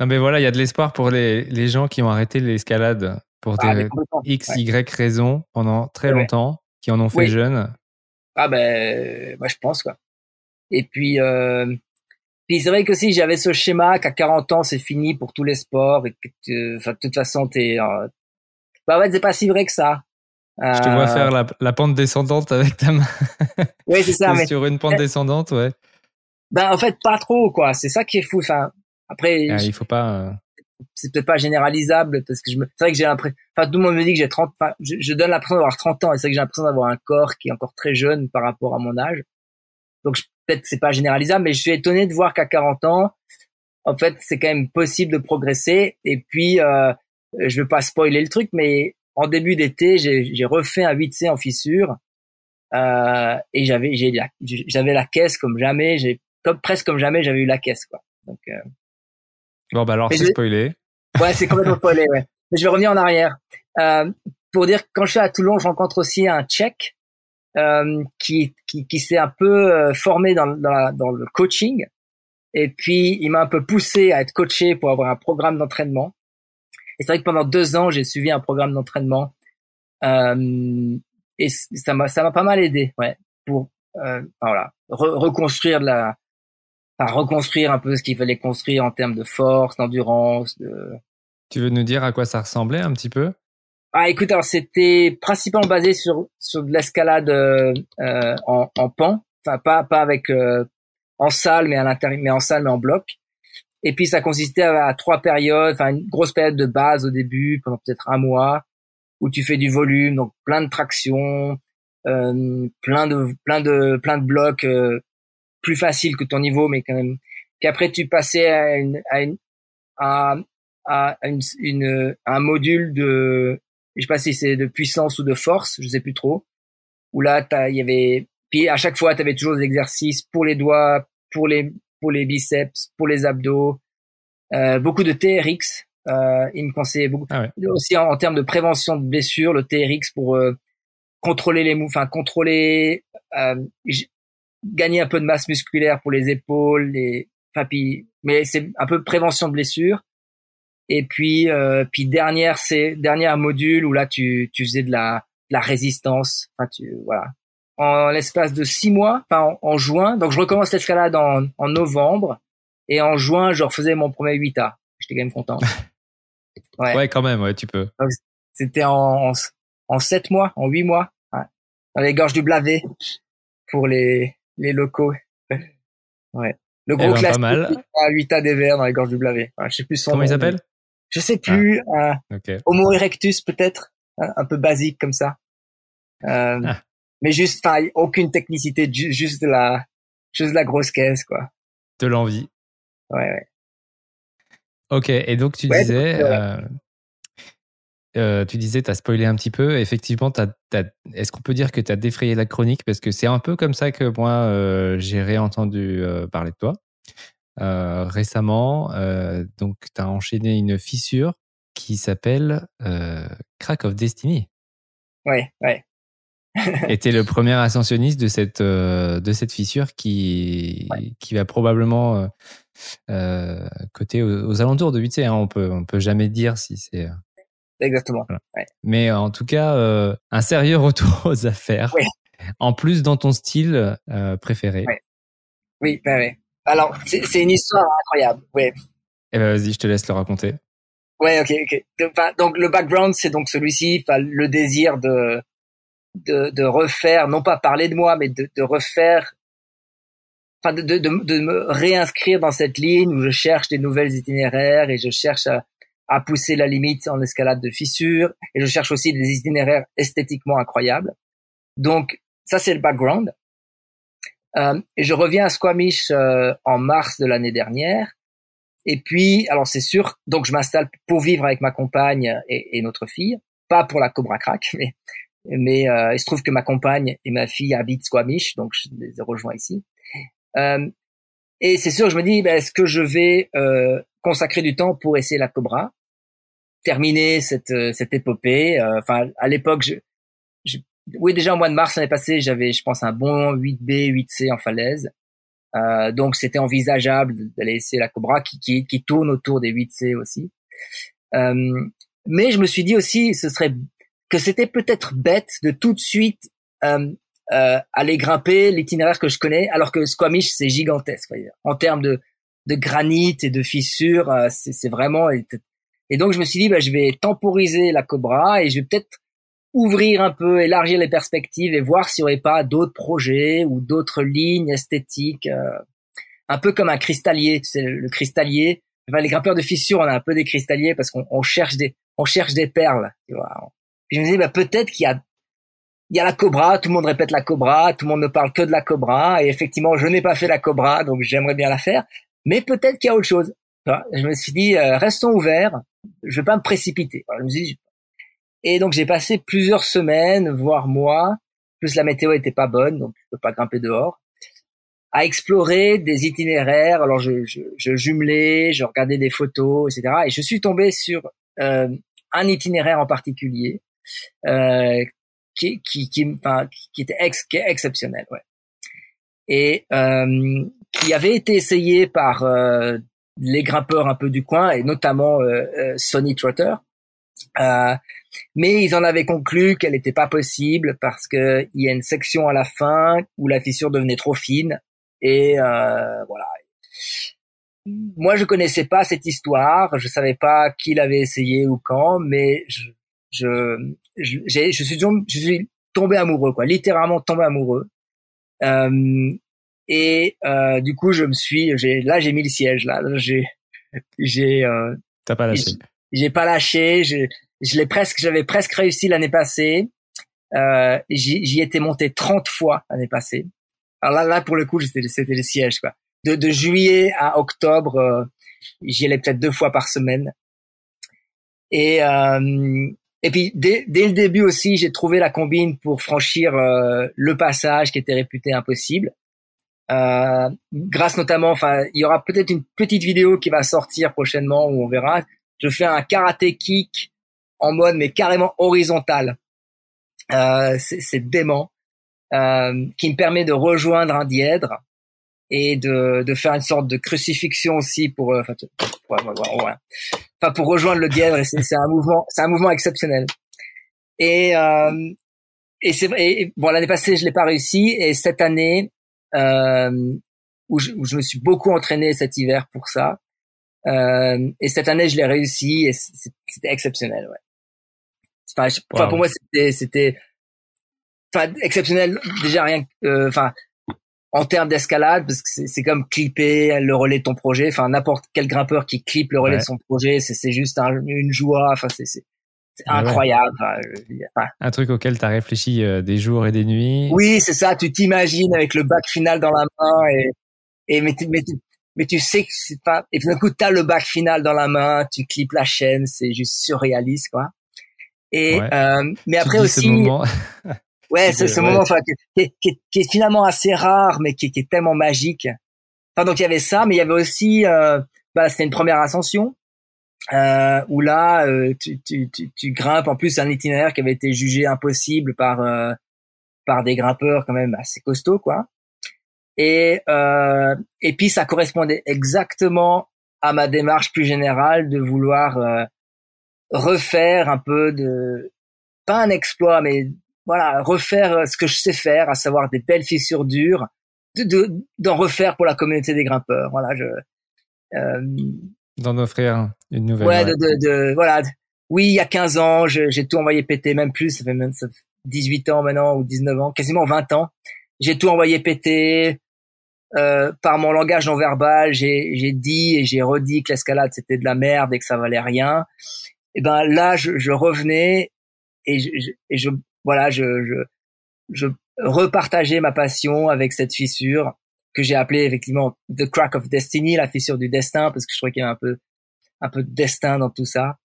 Non, mais voilà, il y a de l'espoir pour les, les gens qui ont arrêté l'escalade pour ah, des X, ouais. Y raisons pendant très longtemps, qui en ont fait oui. jeunes. Ah ben, moi je pense quoi. Et puis, euh, puis c'est vrai que si j'avais ce schéma qu'à 40 ans c'est fini pour tous les sports et que, enfin, de toute façon t'es, euh, bah ouais, c'est pas si vrai que ça. Euh... Je te vois faire la, la, pente descendante avec ta main. Oui, c'est ça. mais... Sur une pente descendante, ouais. Ben en fait pas trop quoi. C'est ça qui est fou. Enfin après. Ah, il faut pas. C'est peut-être pas généralisable parce que je me c'est vrai que j'ai l'impression enfin tout le monde me dit que j'ai 30 enfin, je, je donne l'impression d'avoir 30 ans et c'est vrai que j'ai l'impression d'avoir un corps qui est encore très jeune par rapport à mon âge. Donc peut-être c'est pas généralisable mais je suis étonné de voir qu'à 40 ans en fait c'est quand même possible de progresser. Et puis euh, je veux pas spoiler le truc mais en début d'été j'ai refait un 8C en fissure euh, et j'avais j'avais la caisse comme jamais j'ai comme presque comme jamais j'avais eu la caisse quoi. Donc euh, Bon, bah alors, c'est spoilé. Ouais, c'est complètement spoilé, ouais. Mais je vais revenir en arrière. Euh, pour dire que quand je suis à Toulon, je rencontre aussi un Tchèque euh, qui, qui, qui s'est un peu euh, formé dans, dans, la, dans, le coaching. Et puis, il m'a un peu poussé à être coaché pour avoir un programme d'entraînement. Et c'est vrai que pendant deux ans, j'ai suivi un programme d'entraînement. Euh, et ça m'a ça m'a pas mal aidé, ouais, pour euh, voilà re reconstruire de la à reconstruire un peu ce qu'il fallait construire en termes de force, d'endurance. De... Tu veux nous dire à quoi ça ressemblait un petit peu? Ah, écoute, alors c'était principalement basé sur sur de l'escalade euh, en, en pan, enfin pas pas avec euh, en salle, mais à l'intérieur, mais en salle, mais en bloc. Et puis ça consistait à, à trois périodes, enfin une grosse période de base au début, pendant peut-être un mois, où tu fais du volume, donc plein de traction, euh, plein de plein de plein de blocs euh, plus facile que ton niveau, mais quand même. Puis après, tu passais à, une, à, une, à, à une, une, un module de, je sais pas si c'est de puissance ou de force, je sais plus trop. Où là, il y avait, puis à chaque fois, tu avais toujours des exercices pour les doigts, pour les, pour les biceps, pour les abdos, euh, beaucoup de TRX. Euh, il me conseillait beaucoup. Ah ouais. Aussi en, en, termes de prévention de blessures, le TRX pour euh, contrôler les mouvements, enfin contrôler. Gagner un peu de masse musculaire pour les épaules, les, enfin puis, mais c'est un peu prévention de blessure. Et puis, euh, puis dernière, c'est dernier module où là tu tu faisais de la de la résistance. Enfin tu voilà. En l'espace de six mois, enfin en, en juin. Donc je recommence l'escalade en, en novembre et en juin je refaisais mon premier 8A. J'étais quand même content. Ouais. ouais, quand même, ouais, tu peux. C'était en, en, en sept mois, en huit mois, ouais. dans les gorges du Blavet pour les les locaux. ouais. Le gros eh ben, classique à 8A des Verts dans les gorges du Blavet. je sais plus son Comment il s'appelle Je sais plus. Ah. Euh, okay. Homo erectus peut-être, un, un, peu basique comme ça. Euh, ah. Mais juste, enfin, aucune technicité, juste de la, juste de la grosse caisse, quoi. De l'envie. Ouais, ouais. Ok, et donc tu ouais, disais, donc, euh, euh, tu disais, tu as spoilé un petit peu. Effectivement, est-ce qu'on peut dire que tu as défrayé la chronique? Parce que c'est un peu comme ça que moi, euh, j'ai réentendu euh, parler de toi récemment. Donc, tu as enchaîné une fissure qui s'appelle Crack of Destiny. Ouais, ouais. Et t'es le premier ascensionniste de cette de cette fissure qui qui va probablement côté aux, alentours de 8C. Hein. On peut on peut jamais dire si c'est. Euh, Exactement. Ouais. Mais en tout cas, un sérieux retour aux affaires. Oui. En plus, dans ton style préféré. Oui, oui. oui. Alors, c'est une histoire incroyable. Oui. Eh ben, vas-y, je te laisse le raconter. Ouais, ok, ok. donc le background, c'est donc celui-ci, le désir de de, de, refaire, non pas parler de moi, mais de, de refaire, enfin de, de, de, me réinscrire dans cette ligne où je cherche des nouvelles itinéraires et je cherche à, à pousser la limite en escalade de fissures et je cherche aussi des itinéraires esthétiquement incroyables. Donc ça c'est le background. Euh, et je reviens à Squamish euh, en mars de l'année dernière. Et puis, alors c'est sûr, donc je m'installe pour vivre avec ma compagne et, notre fille, pas pour la Cobra Crack, mais mais euh, il se trouve que ma compagne et ma fille habitent Squamish, donc je les ai rejoints ici. Euh, et c'est sûr, je me dis, ben, est-ce que je vais euh, consacrer du temps pour essayer la Cobra, terminer cette euh, cette épopée. Euh, enfin, à l'époque, je, je, oui, déjà au mois de mars l'année passée, j'avais, je pense, un bon 8B, 8C en falaise. Euh, donc c'était envisageable d'aller essayer la Cobra qui, qui, qui tourne autour des 8C aussi. Euh, mais je me suis dit aussi, ce serait que c'était peut-être bête de tout de suite euh, euh, aller grimper l'itinéraire que je connais, alors que Squamish c'est gigantesque en termes de de granit et de fissures, c'est vraiment et donc je me suis dit bah, je vais temporiser la Cobra et je vais peut-être ouvrir un peu, élargir les perspectives et voir s'il n'y aurait pas d'autres projets ou d'autres lignes esthétiques, euh, un peu comme un cristallier. Tu sais, le cristallier, enfin, les grimpeurs de fissures, on a un peu des cristalliers parce qu'on on cherche des, on cherche des perles. Tu vois je me disais, bah, peut-être qu'il y a, il y a la cobra, tout le monde répète la cobra, tout le monde ne parle que de la cobra, et effectivement, je n'ai pas fait la cobra, donc j'aimerais bien la faire, mais peut-être qu'il y a autre chose. Je me suis dit, euh, restons ouverts, je vais pas me précipiter. et donc j'ai passé plusieurs semaines, voire mois, plus la météo était pas bonne, donc je peux pas grimper dehors, à explorer des itinéraires. Alors je, je, je jumelais, je regardais des photos, etc. Et je suis tombé sur euh, un itinéraire en particulier euh, qui, qui, qui, enfin, qui était ex, qui est exceptionnel, ouais. Et euh, qui avait été essayé par euh, les grimpeurs un peu du coin et notamment euh, euh Sonny Trotter. Euh, mais ils en avaient conclu qu'elle n'était pas possible parce que il y a une section à la fin où la fissure devenait trop fine et voilà. Moi, je connaissais pas cette histoire, je savais pas qui l'avait essayé ou quand, mais je, je, je, suis, je suis tombé amoureux, quoi, littéralement tombé amoureux. Euh, et euh, du coup, je me suis, j'ai, là, j'ai mis le siège. Là, j'ai, j'ai. Euh, T'as pas lâché. J'ai pas lâché. Je, je l'ai presque, j'avais presque réussi l'année passée. Euh, j'y étais monté 30 fois l'année passée. Alors là, là pour le coup, c'était, c'était le siège, quoi. De, de juillet à octobre, euh, j'y allais peut-être deux fois par semaine. Et euh, et puis dès, dès le début aussi, j'ai trouvé la combine pour franchir euh, le passage qui était réputé impossible. Euh, grâce notamment, enfin, il y aura peut-être une petite vidéo qui va sortir prochainement où on verra. Je fais un karaté kick en mode mais carrément horizontal. Euh, c'est dément, euh, qui me permet de rejoindre un dièdre et de, de faire une sorte de crucifixion aussi pour, euh, enfin, pour, rejoindre le dièdre. C'est un mouvement, c'est un mouvement exceptionnel. Et euh, et c'est et, bon l'année passée je l'ai pas réussi et cette année où, je, où, je, me suis beaucoup entraîné cet hiver pour ça euh, et cette année je l'ai réussi et c'était exceptionnel ouais. Enfin, pour moi c'était c'était enfin exceptionnel déjà rien euh, enfin en termes d'escalade, parce que c'est comme clipper le relais de ton projet. Enfin, n'importe quel grimpeur qui clip le relais de son projet, c'est juste une joie. Enfin, c'est incroyable. un truc auquel tu as réfléchi euh, des jours et des nuits. Oui, c'est ça. Tu t'imagines avec le bac final dans la main et, et mais, mais, mais tu sais que c'est pas. Et d'un coup, t'as le bac final dans la main, tu clips la chaîne, c'est juste surréaliste, quoi. Et euh, mais après aussi. Ouais, c'est ce moment enfin, qui, qui, qui, est finalement assez rare, mais qui, qui, est tellement magique. Enfin, donc il y avait ça, mais il y avait aussi, euh, bah, c'était une première ascension euh, où là, euh, tu, tu, tu, tu, grimpes en plus un itinéraire qui avait été jugé impossible par euh, par des grimpeurs quand même assez costauds, quoi. Et euh, et puis ça correspondait exactement à ma démarche plus générale de vouloir euh, refaire un peu de pas un exploit, mais voilà, refaire ce que je sais faire, à savoir des belles fissures dures, de d'en refaire pour la communauté des grimpeurs. Voilà, je euh, d'en offrir une nouvelle. Ouais, De, de, de, voilà. Oui, il y a 15 ans, j'ai tout envoyé péter, même plus, ça fait même 18 ans maintenant ou 19 ans, quasiment 20 ans. J'ai tout envoyé péter. Euh, par mon langage non verbal, j'ai dit et j'ai redit que l'escalade c'était de la merde et que ça valait rien. Et ben là, je, je revenais et je, et je voilà, je, je, je repartageais ma passion avec cette fissure que j'ai appelée effectivement The Crack of Destiny, la fissure du destin, parce que je trouvais qu'il y avait un peu, un peu de destin dans tout ça.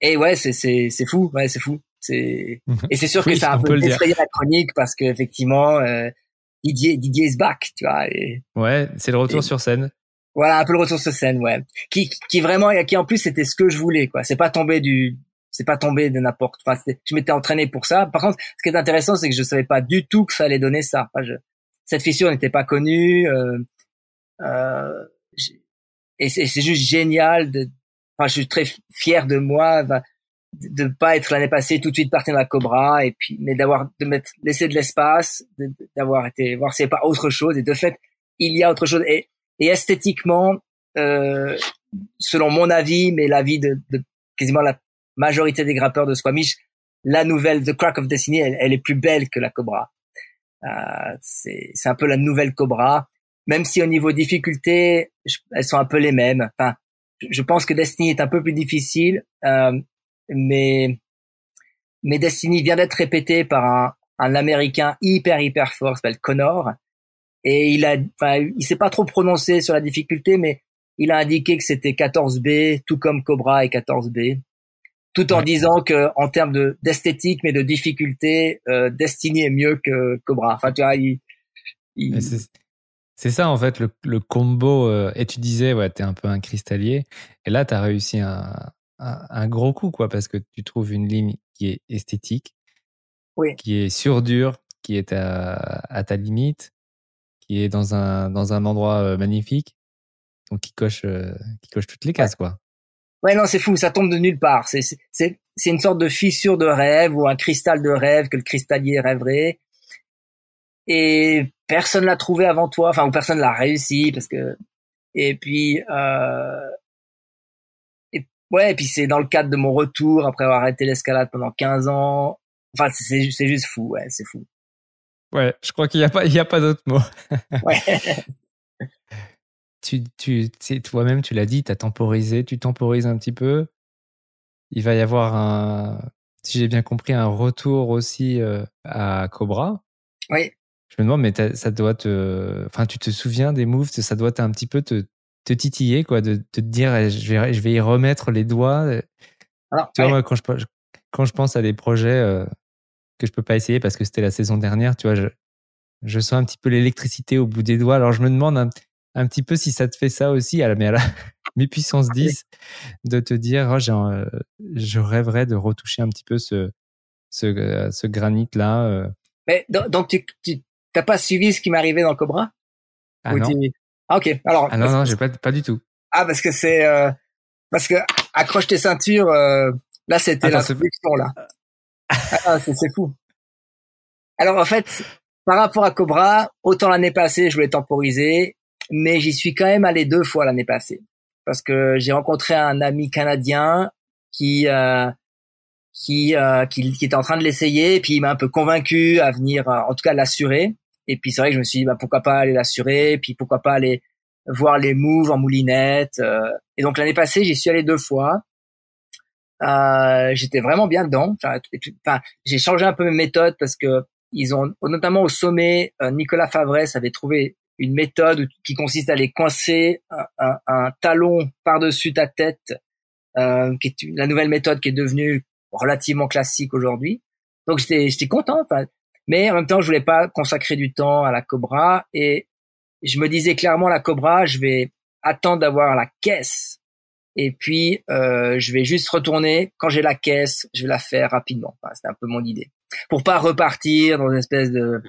Et ouais, c'est, c'est, c'est fou, ouais, c'est fou. C'est, et c'est sûr que ça a un peu défrayé la chronique parce que effectivement, euh, Didier, Didier is back, tu vois. Et, ouais, c'est le retour sur scène. Voilà, un peu le retour sur scène, ouais. Qui, qui vraiment, qui en plus c'était ce que je voulais, quoi. C'est pas tombé du, c'est pas tombé de n'importe. Enfin, je m'étais entraîné pour ça. Par contre, ce qui est intéressant, c'est que je savais pas du tout que ça allait donner ça. Enfin, je, cette fissure n'était pas connue. Euh, euh, et c'est juste génial. De, enfin, je suis très fier de moi de ne pas être l'année passée tout de suite parti dans la Cobra et puis mais d'avoir de mettre laissé de l'espace, d'avoir été voir s'il n'y pas autre chose. Et de fait, il y a autre chose. Et, et esthétiquement, euh, selon mon avis, mais l'avis de, de quasiment la majorité des grappeurs de Squamish, la nouvelle The Crack of Destiny, elle, est plus belle que la Cobra. Euh, c'est un peu la nouvelle Cobra, même si au niveau difficulté, elles sont un peu les mêmes. Enfin, je pense que Destiny est un peu plus difficile, euh, mais mais Destiny vient d'être répété par un, un Américain hyper hyper fort, s'appelle Connor, et il a, enfin, il s'est pas trop prononcé sur la difficulté, mais il a indiqué que c'était 14B, tout comme Cobra et 14B tout en disant que en termes de d'esthétique mais de difficulté, euh, Destiny est mieux que Cobra. Enfin, tu vois, c'est ça en fait le, le combo. Euh, et tu disais, ouais, t'es un peu un cristallier. Et là, t'as réussi un, un, gros coup, quoi, parce que tu trouves une ligne qui est esthétique, oui. qui est sur dur, qui est à, à ta limite, qui est dans un dans un endroit euh, magnifique, donc qui coche euh, qui coche toutes les cases, quoi. Ouais, non, c'est fou, ça tombe de nulle part. C'est, c'est, c'est une sorte de fissure de rêve ou un cristal de rêve que le cristallier rêverait. Et personne l'a trouvé avant toi, enfin, ou personne l'a réussi parce que. Et puis, euh... et, ouais, et puis c'est dans le cadre de mon retour après avoir arrêté l'escalade pendant 15 ans. Enfin, c'est, c'est juste fou, ouais, c'est fou. Ouais, je crois qu'il n'y a pas, il y a pas d'autre mot. ouais. tu, tu toi-même, tu l'as dit, tu as temporisé, tu temporises un petit peu. Il va y avoir un, si j'ai bien compris, un retour aussi euh, à Cobra. Oui. Je me demande, mais ça doit te, enfin, tu te souviens des moves, ça doit un petit peu te, te titiller, quoi, de, te dire, eh, je vais, je vais y remettre les doigts. Alors, tu vois, moi, quand je, quand je pense à des projets euh, que je peux pas essayer parce que c'était la saison dernière, tu vois, je, je sens un petit peu l'électricité au bout des doigts. Alors, je me demande un, petit peu si ça te fait ça aussi, à la, mais à la mes puissance 10, de te dire, oh, euh, je rêverais de retoucher un petit peu ce, ce, euh, ce granit-là. Euh. Mais donc, tu n'as pas suivi ce qui m'est arrivé dans le Cobra? Ah non. Ah, ok. Alors, ah non, non, j'ai pas, pas du tout. Ah, parce que c'est... parce que accroche tes ceintures, là, c'était la solution, là. ah, c'est fou. Alors, en fait, par rapport à Cobra, autant l'année passée, je voulais temporiser, mais j'y suis quand même allé deux fois l'année passée. Parce que j'ai rencontré un ami canadien qui euh, qui, euh, qui, qui était en train de l'essayer et puis il m'a un peu convaincu à venir euh, en tout cas l'assurer. Et puis c'est vrai que je me suis dit bah pourquoi pas aller l'assurer puis pourquoi pas aller voir les moves en moulinette euh. et donc l'année passée j'y suis allé deux fois. Euh, j'étais vraiment bien dedans. Enfin j'ai changé un peu mes méthodes parce que ils ont notamment au sommet Nicolas Favresse avait trouvé une méthode qui consiste à aller coincer un, un, talon par-dessus ta tête, euh, qui est la nouvelle méthode qui est devenue relativement classique aujourd'hui. Donc j'étais j'étais content, mais en même temps je voulais pas consacrer du temps à la Cobra et je me disais clairement la Cobra, je vais attendre d'avoir la caisse et puis euh, je vais juste retourner quand j'ai la caisse, je vais la faire rapidement. C'était un peu mon idée. Pour pas repartir dans une espèce de.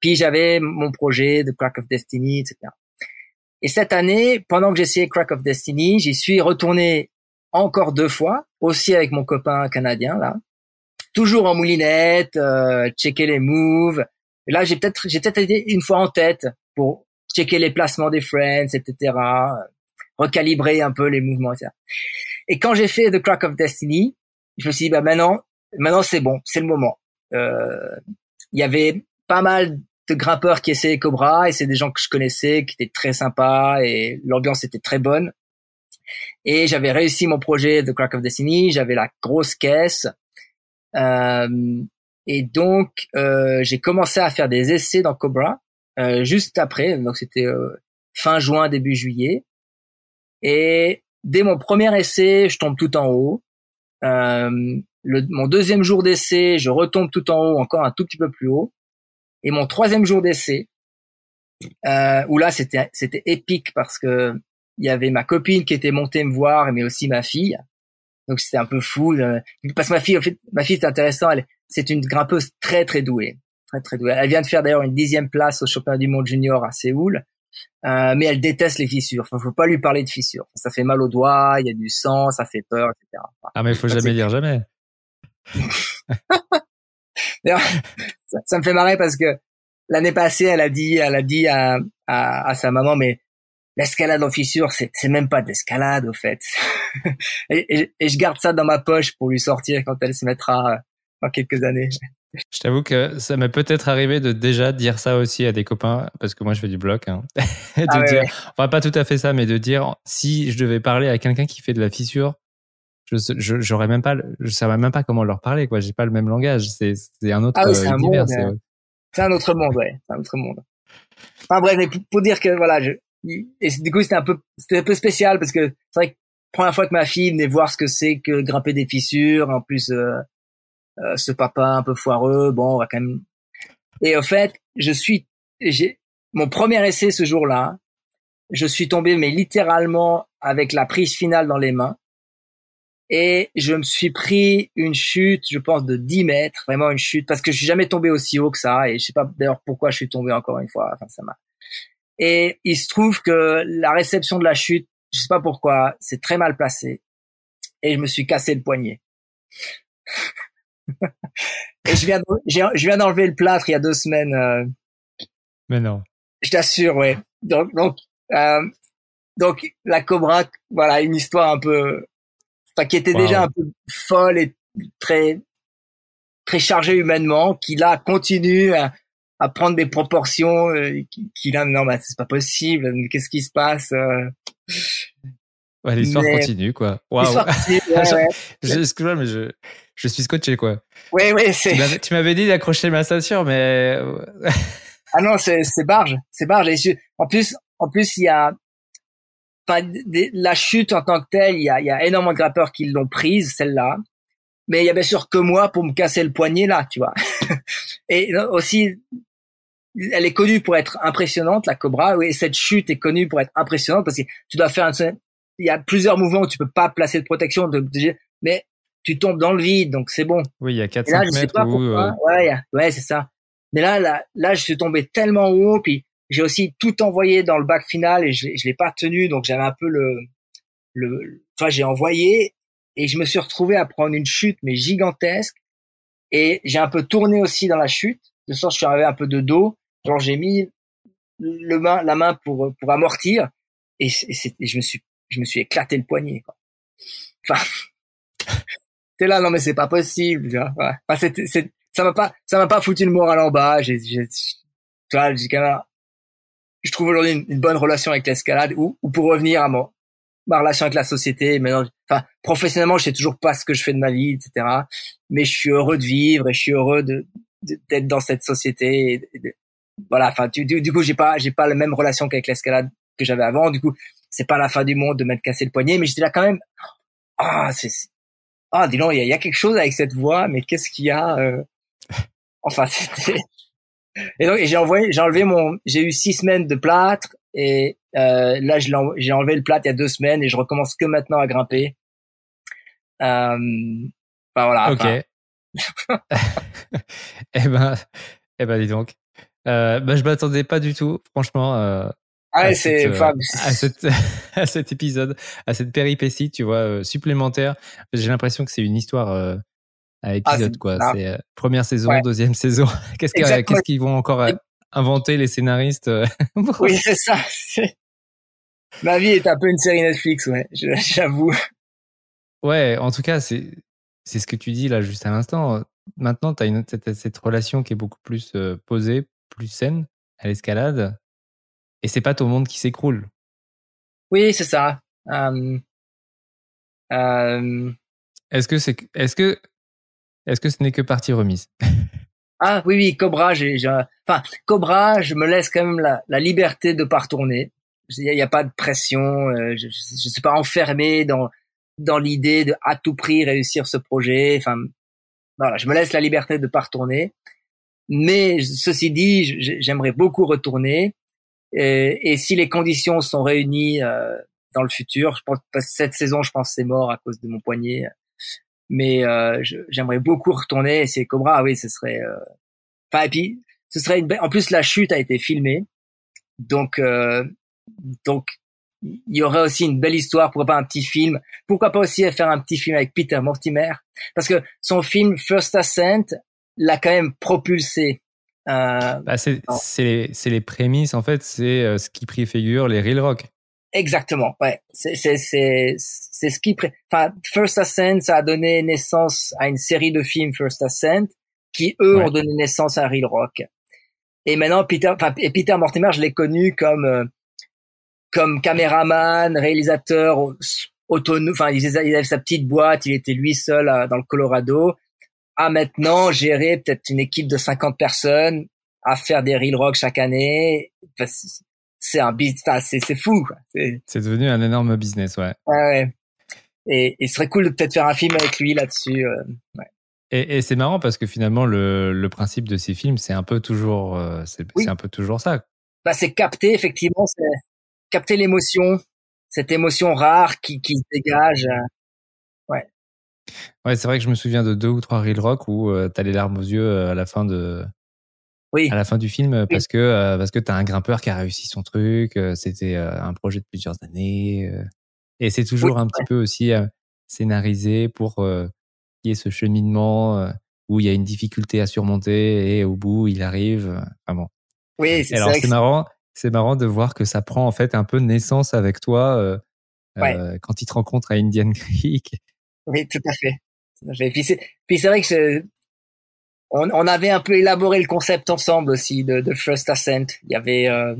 Puis j'avais mon projet de Crack of Destiny, etc. Et cette année, pendant que j'essayais Crack of Destiny, j'y suis retourné encore deux fois, aussi avec mon copain canadien là, toujours en moulinette, euh, checker les moves. Et là, j'ai peut-être j'ai peut-être été une fois en tête pour checker les placements des friends, etc. Recalibrer un peu les mouvements, etc. Et quand j'ai fait The Crack of Destiny, je me suis dit bah maintenant, maintenant c'est bon, c'est le moment. Euh, il y avait pas mal de grimpeurs qui essayaient Cobra et c'est des gens que je connaissais, qui étaient très sympas et l'ambiance était très bonne. Et j'avais réussi mon projet de Crack of Destiny, j'avais la grosse caisse. Euh, et donc, euh, j'ai commencé à faire des essais dans Cobra euh, juste après. Donc, c'était euh, fin juin, début juillet. Et dès mon premier essai, je tombe tout en haut. Euh, le, mon deuxième jour d'essai, je retombe tout en haut, encore un tout petit peu plus haut. Et mon troisième jour d'essai, euh, où là c'était c'était épique parce que il y avait ma copine qui était montée me voir, mais aussi ma fille. Donc c'était un peu fou. parce que ma fille, fait, ma fille c'est intéressant. Elle, c'est une grimpeuse très très douée, très très douée. Elle vient de faire d'ailleurs une dixième place au championnat du monde junior à Séoul. Euh, mais elle déteste les fissures. Enfin, faut pas lui parler de fissures. Ça fait mal aux doigts, il y a du sang, ça fait peur, etc. ah mais il faut jamais dire jamais. ça, ça, me fait marrer parce que l'année passée, elle a dit, elle a dit à, à, à sa maman, mais l'escalade en fissure, c'est, c'est même pas d'escalade au fait. et, et, je garde ça dans ma poche pour lui sortir quand elle se mettra dans quelques années. Je t'avoue que ça m'est peut-être arrivé de déjà dire ça aussi à des copains, parce que moi je fais du bloc. Hein. de ah dire, enfin pas tout à fait ça, mais de dire si je devais parler à quelqu'un qui fait de la fissure, je j'aurais même pas, je savais même pas comment leur parler. Quoi, j'ai pas le même langage. C'est c'est un autre ah c'est un univers. C'est un autre monde, ouais, c'est un autre monde. Enfin bref, mais pour, dire que voilà, je, et du coup c'était un peu c'était un peu spécial parce que c'est vrai que première fois que ma fille venait voir ce que c'est que grimper des fissures, en plus. Euh, euh, ce papa un peu foireux, bon, on va quand même. Et au fait, je suis, j'ai mon premier essai ce jour-là, je suis tombé mais littéralement avec la prise finale dans les mains et je me suis pris une chute, je pense de 10 mètres, vraiment une chute parce que je suis jamais tombé aussi haut que ça et je sais pas d'ailleurs pourquoi je suis tombé encore une fois. Enfin, ça m'a. Et il se trouve que la réception de la chute, je sais pas pourquoi, c'est très mal placé et je me suis cassé le poignet. Et je viens, je viens d'enlever le plâtre il y a deux semaines. Euh. Mais non. Je t'assure, ouais. Donc, donc, euh, donc la Cobra, voilà, une histoire un peu, enfin, qui était déjà un peu folle et très, très chargée humainement, qui là continue à, à prendre des proportions, euh, qui, qui, là, non, bah, c'est pas possible. Qu'est-ce qui se passe euh? Ouais, l'histoire continue, quoi. Waouh. Excuse-moi, mais je, je suis scotché, quoi. Oui, oui, c'est. Tu m'avais dit d'accrocher ma ceinture, mais. ah non, c'est, c'est barge. C'est barge. en plus, en plus, il y a, enfin, la chute en tant que telle, il y a, il y a énormément de grappeurs qui l'ont prise, celle-là. Mais il y a bien sûr que moi pour me casser le poignet, là, tu vois. Et aussi, elle est connue pour être impressionnante, la Cobra. Oui, cette chute est connue pour être impressionnante parce que tu dois faire un, il y a plusieurs mouvements où tu peux pas placer de protection, de, mais tu tombes dans le vide, donc c'est bon. Oui, il y a 4 là, mètres. Euh, ouais, ouais, c'est ça. Mais là, là, là, je suis tombé tellement haut, puis j'ai aussi tout envoyé dans le bac final et je, je l'ai pas tenu, donc j'avais un peu le, le, enfin, j'ai envoyé et je me suis retrouvé à prendre une chute mais gigantesque et j'ai un peu tourné aussi dans la chute, de sorte que je suis arrivé un peu de dos, genre j'ai mis le main, la main pour pour amortir et, et, je me suis je me suis éclaté le poignet. Quoi. Enfin, t'es là, non mais c'est pas possible. Tu vois, enfin, c'est, c'est, ça m'a pas, ça m'a pas foutu le moral en bas. J'ai, tu vois, je trouve aujourd'hui une, bonne relation avec l'escalade ou, ou pour revenir à mon, ma relation avec la société. Maintenant, enfin, professionnellement, je sais toujours pas ce que je fais de ma vie, etc. Mais je suis heureux de vivre et je suis heureux de, d'être dans cette société. voilà. Enfin, du, du, coup, j'ai pas, j'ai pas la même relation qu'avec l'escalade que j'avais avant. Du coup, c'est pas la fin du monde de m'être cassé le poignet, mais j'étais là quand même. Ah, c'est ah, dis donc, il y, a quelque chose avec cette voix, mais qu'est-ce qu'il y a euh... Enfin, c'était. Et donc, j'ai envoyé, j'ai enlevé mon, j'ai eu six semaines de plâtre et euh, là, j'ai enlevé le plâtre il y a deux semaines et je recommence que maintenant à grimper. Euh, enfin voilà. Ok. eh ben, eh ben, dis donc. Euh, ben, je m'attendais pas du tout, franchement. Ah, c'est euh, à, cette, à cet épisode, à cette péripétie, tu vois, euh, supplémentaire. J'ai l'impression que c'est une histoire euh, à ah, épisode, quoi. C'est première saison, deuxième saison. Qu'est-ce qu'est-ce qu'ils vont encore inventer les scénaristes Oui, c'est ça. Ma vie est un peu une série Netflix, ouais. J'avoue. Ouais, en tout cas, c'est c'est ce que tu dis là juste à l'instant. Maintenant, tu as cette, cette relation qui est beaucoup plus posée, plus saine à l'escalade et c'est pas ton monde qui s'écroule. Oui, c'est ça. Euh, euh... Est-ce que c'est, est-ce que, est-ce que ce n'est que partie remise? Ah oui, oui, Cobra, j'ai, enfin Cobra, je me laisse quand même la, la liberté de pas retourner. Il n'y a, a, pas de pression. Euh, je, je, suis pas enfermé dans dans l'idée de à tout prix réussir ce projet. Enfin, voilà, je me laisse la liberté de pas retourner. Mais ceci dit, j'aimerais beaucoup retourner. Et, et, si les conditions sont réunies euh, dans le futur, je pense cette saison, je pense c'est mort à cause de mon poignet. Mais euh, j'aimerais beaucoup retourner. C'est Cobra, oui, ce serait. Euh... Enfin, et puis ce serait une. En plus, la chute a été filmée, donc euh, donc il y aurait aussi une belle histoire. Pourquoi pas un petit film Pourquoi pas aussi faire un petit film avec Peter Mortimer Parce que son film First Ascent l'a quand même propulsé bah c'est les, les, prémices, en fait, c'est euh, ce qui préfigure les Real Rock. Exactement, ouais. C'est ce qui... Pré... Enfin, First Ascent, ça a donné naissance à une série de films First Ascent, qui, eux, ont donné naissance à Real Rock. Et maintenant, Peter, enfin, et Peter Mortimer, je l'ai connu comme, euh, comme caméraman, réalisateur autonome. Enfin, il avait sa petite boîte, il était lui seul dans le Colorado à maintenant gérer peut-être une équipe de 50 personnes à faire des real rock chaque année. c'est un business, c'est fou. C'est devenu un énorme business, ouais. Ouais. Et, et ce serait cool de peut-être faire un film avec lui là-dessus. Euh, ouais. Et, et c'est marrant parce que finalement le, le principe de ces films, c'est un peu toujours, euh, c'est un peu toujours ça. Bah, c'est capter effectivement, c'est capter l'émotion, cette émotion rare qui, qui se dégage. Euh, Ouais, c'est vrai que je me souviens de deux ou trois Real Rock où euh, t'as les larmes aux yeux euh, à la fin de, oui. à la fin du film parce que euh, parce que t'as un grimpeur qui a réussi son truc. C'était un projet de plusieurs années et c'est toujours un petit peu aussi scénarisé pour qu'il y ait ce cheminement où il y a une difficulté à surmonter et au bout il arrive. Enfin bon. Oui, c'est Alors c'est marrant, c'est marrant de voir que ça prend en fait un peu naissance avec toi. quand il te rencontre à Indian Creek oui, tout à fait. C'est, puis c'est vrai que on, on, avait un peu élaboré le concept ensemble aussi de, First Ascent. Il y avait euh,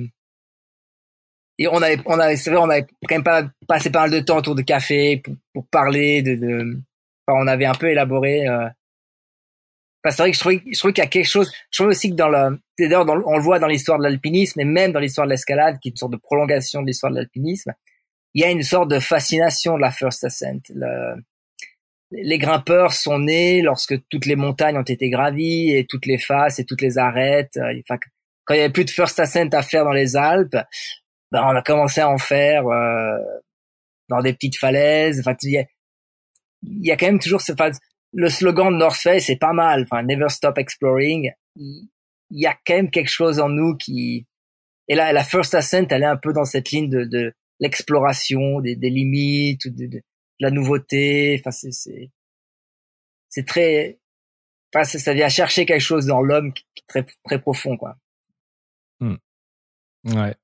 et on avait, on avait, c'est vrai, on avait quand même pas passé pas mal de temps autour de café pour, pour parler de, de enfin, on avait un peu élaboré. Euh, enfin, c'est vrai que je trouvais, je trouvais qu'il y a quelque chose. Je trouvais aussi que dans le, d'ailleurs, on le voit dans l'histoire de l'alpinisme et même dans l'histoire de l'escalade, qui est une sorte de prolongation de l'histoire de l'alpinisme, il y a une sorte de fascination de la First Ascent. Les grimpeurs sont nés lorsque toutes les montagnes ont été gravies et toutes les faces et toutes les arêtes. Euh, quand il y avait plus de first ascent à faire dans les Alpes, ben on a commencé à en faire euh, dans des petites falaises. Il y a, quand même toujours ce, le slogan de North Face c'est pas mal. Never stop exploring. Il, y a quand même quelque chose en nous qui et là la first ascent elle est un peu dans cette ligne de, l'exploration des, limites de, de, la nouveauté. Enfin, c'est c'est c'est très, enfin, ça vient chercher quelque chose dans l'homme très très profond, quoi. Hmm. Ouais.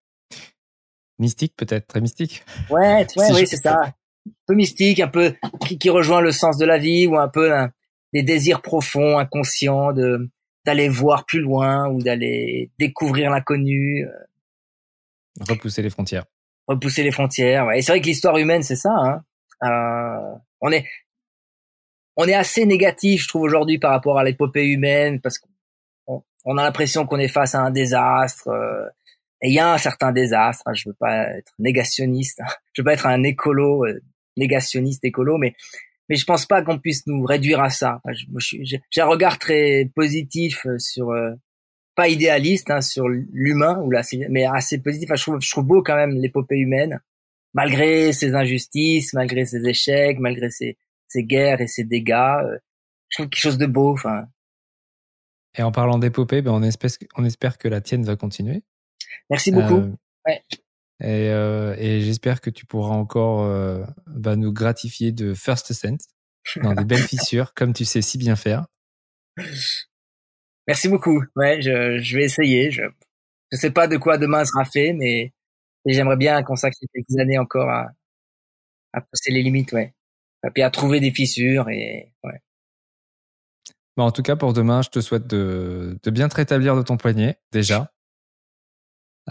Mystique peut-être, très mystique. Ouais, ouais, oui, c'est ça. Un peu mystique, un peu qui, qui, rejoint le sens de la vie ou un peu des désirs profonds, inconscients de d'aller voir plus loin ou d'aller découvrir l'inconnu. Euh. Repousser les frontières. Repousser les frontières. Ouais. Et c'est vrai que l'histoire humaine, c'est ça. Hein. Euh, on est on est assez négatif, je trouve aujourd'hui par rapport à l'épopée humaine parce qu'on on a l'impression qu'on est face à un désastre. Euh, et il y a un certain désastre. Hein, je veux pas être négationniste, hein, je veux pas être un écolo euh, négationniste écolo, mais mais je pense pas qu'on puisse nous réduire à ça. J'ai un regard très positif sur pas idéaliste hein, sur l'humain ou mais assez positif. je trouve je trouve beau quand même l'épopée humaine malgré ses injustices, malgré ses échecs, malgré ses, ses guerres et ses dégâts, euh, je trouve quelque chose de beau. Enfin. Et en parlant d'épopée, ben on espère, on espère que la tienne va continuer. Merci beaucoup. Euh, ouais. Et, euh, et j'espère que tu pourras encore euh, bah, nous gratifier de First Ascent dans des belles fissures, comme tu sais si bien faire. Merci beaucoup. Ouais, je, je vais essayer. Je je sais pas de quoi demain sera fait, mais j'aimerais bien consacrer quelques années encore à, à pousser les limites, ouais. Et puis à trouver des fissures et ouais. Bon, en tout cas, pour demain, je te souhaite de, de bien te rétablir de ton poignet, déjà.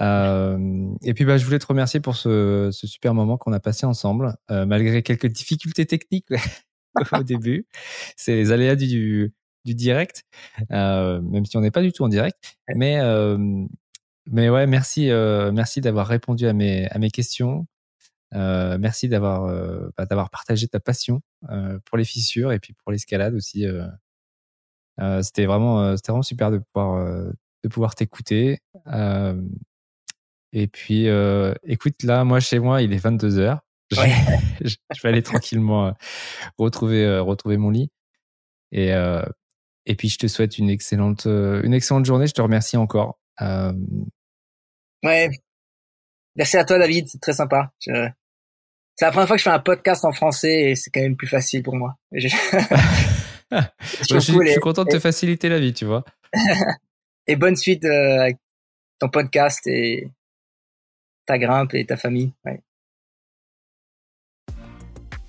Euh, et puis, bah, je voulais te remercier pour ce, ce super moment qu'on a passé ensemble, euh, malgré quelques difficultés techniques au début. C'est les aléas du, du direct, euh, même si on n'est pas du tout en direct. Mais, euh, mais ouais, merci, euh, merci d'avoir répondu à mes, à mes questions. Euh, merci d'avoir bah, d'avoir partagé ta passion pour les fissures et puis pour l'escalade aussi. c'était vraiment c'était vraiment super de pouvoir de pouvoir t'écouter. et puis écoute là, moi chez moi il est 22 heures. je, vais aller tranquillement retrouver retrouver mon lit. Et et puis je te souhaite une excellente une excellente journée. Je te remercie encore. Ouais. Merci à toi, David. C'est très sympa. Je... C'est la première fois que je fais un podcast en français et c'est quand même plus facile pour moi. Je, je, suis, content de te faciliter la vie, tu vois. et bonne suite euh, avec ton podcast et ta grimpe et ta famille. Ouais.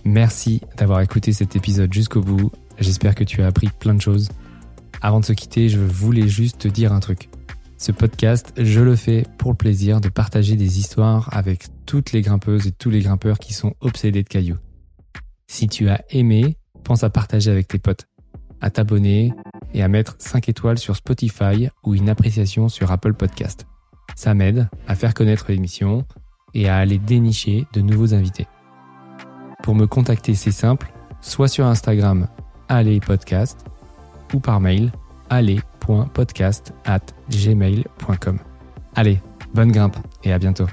Merci d'avoir écouté cet épisode jusqu'au bout. J'espère que tu as appris plein de choses. Avant de se quitter, je voulais juste te dire un truc. Ce podcast, je le fais pour le plaisir de partager des histoires avec toutes les grimpeuses et tous les grimpeurs qui sont obsédés de cailloux. Si tu as aimé, pense à partager avec tes potes, à t'abonner et à mettre 5 étoiles sur Spotify ou une appréciation sur Apple Podcast. Ça m'aide à faire connaître l'émission et à aller dénicher de nouveaux invités. Pour me contacter, c'est simple, soit sur Instagram, allez podcast, ou par mail, allez.podcast at gmail.com. Allez, bonne grimpe et à bientôt.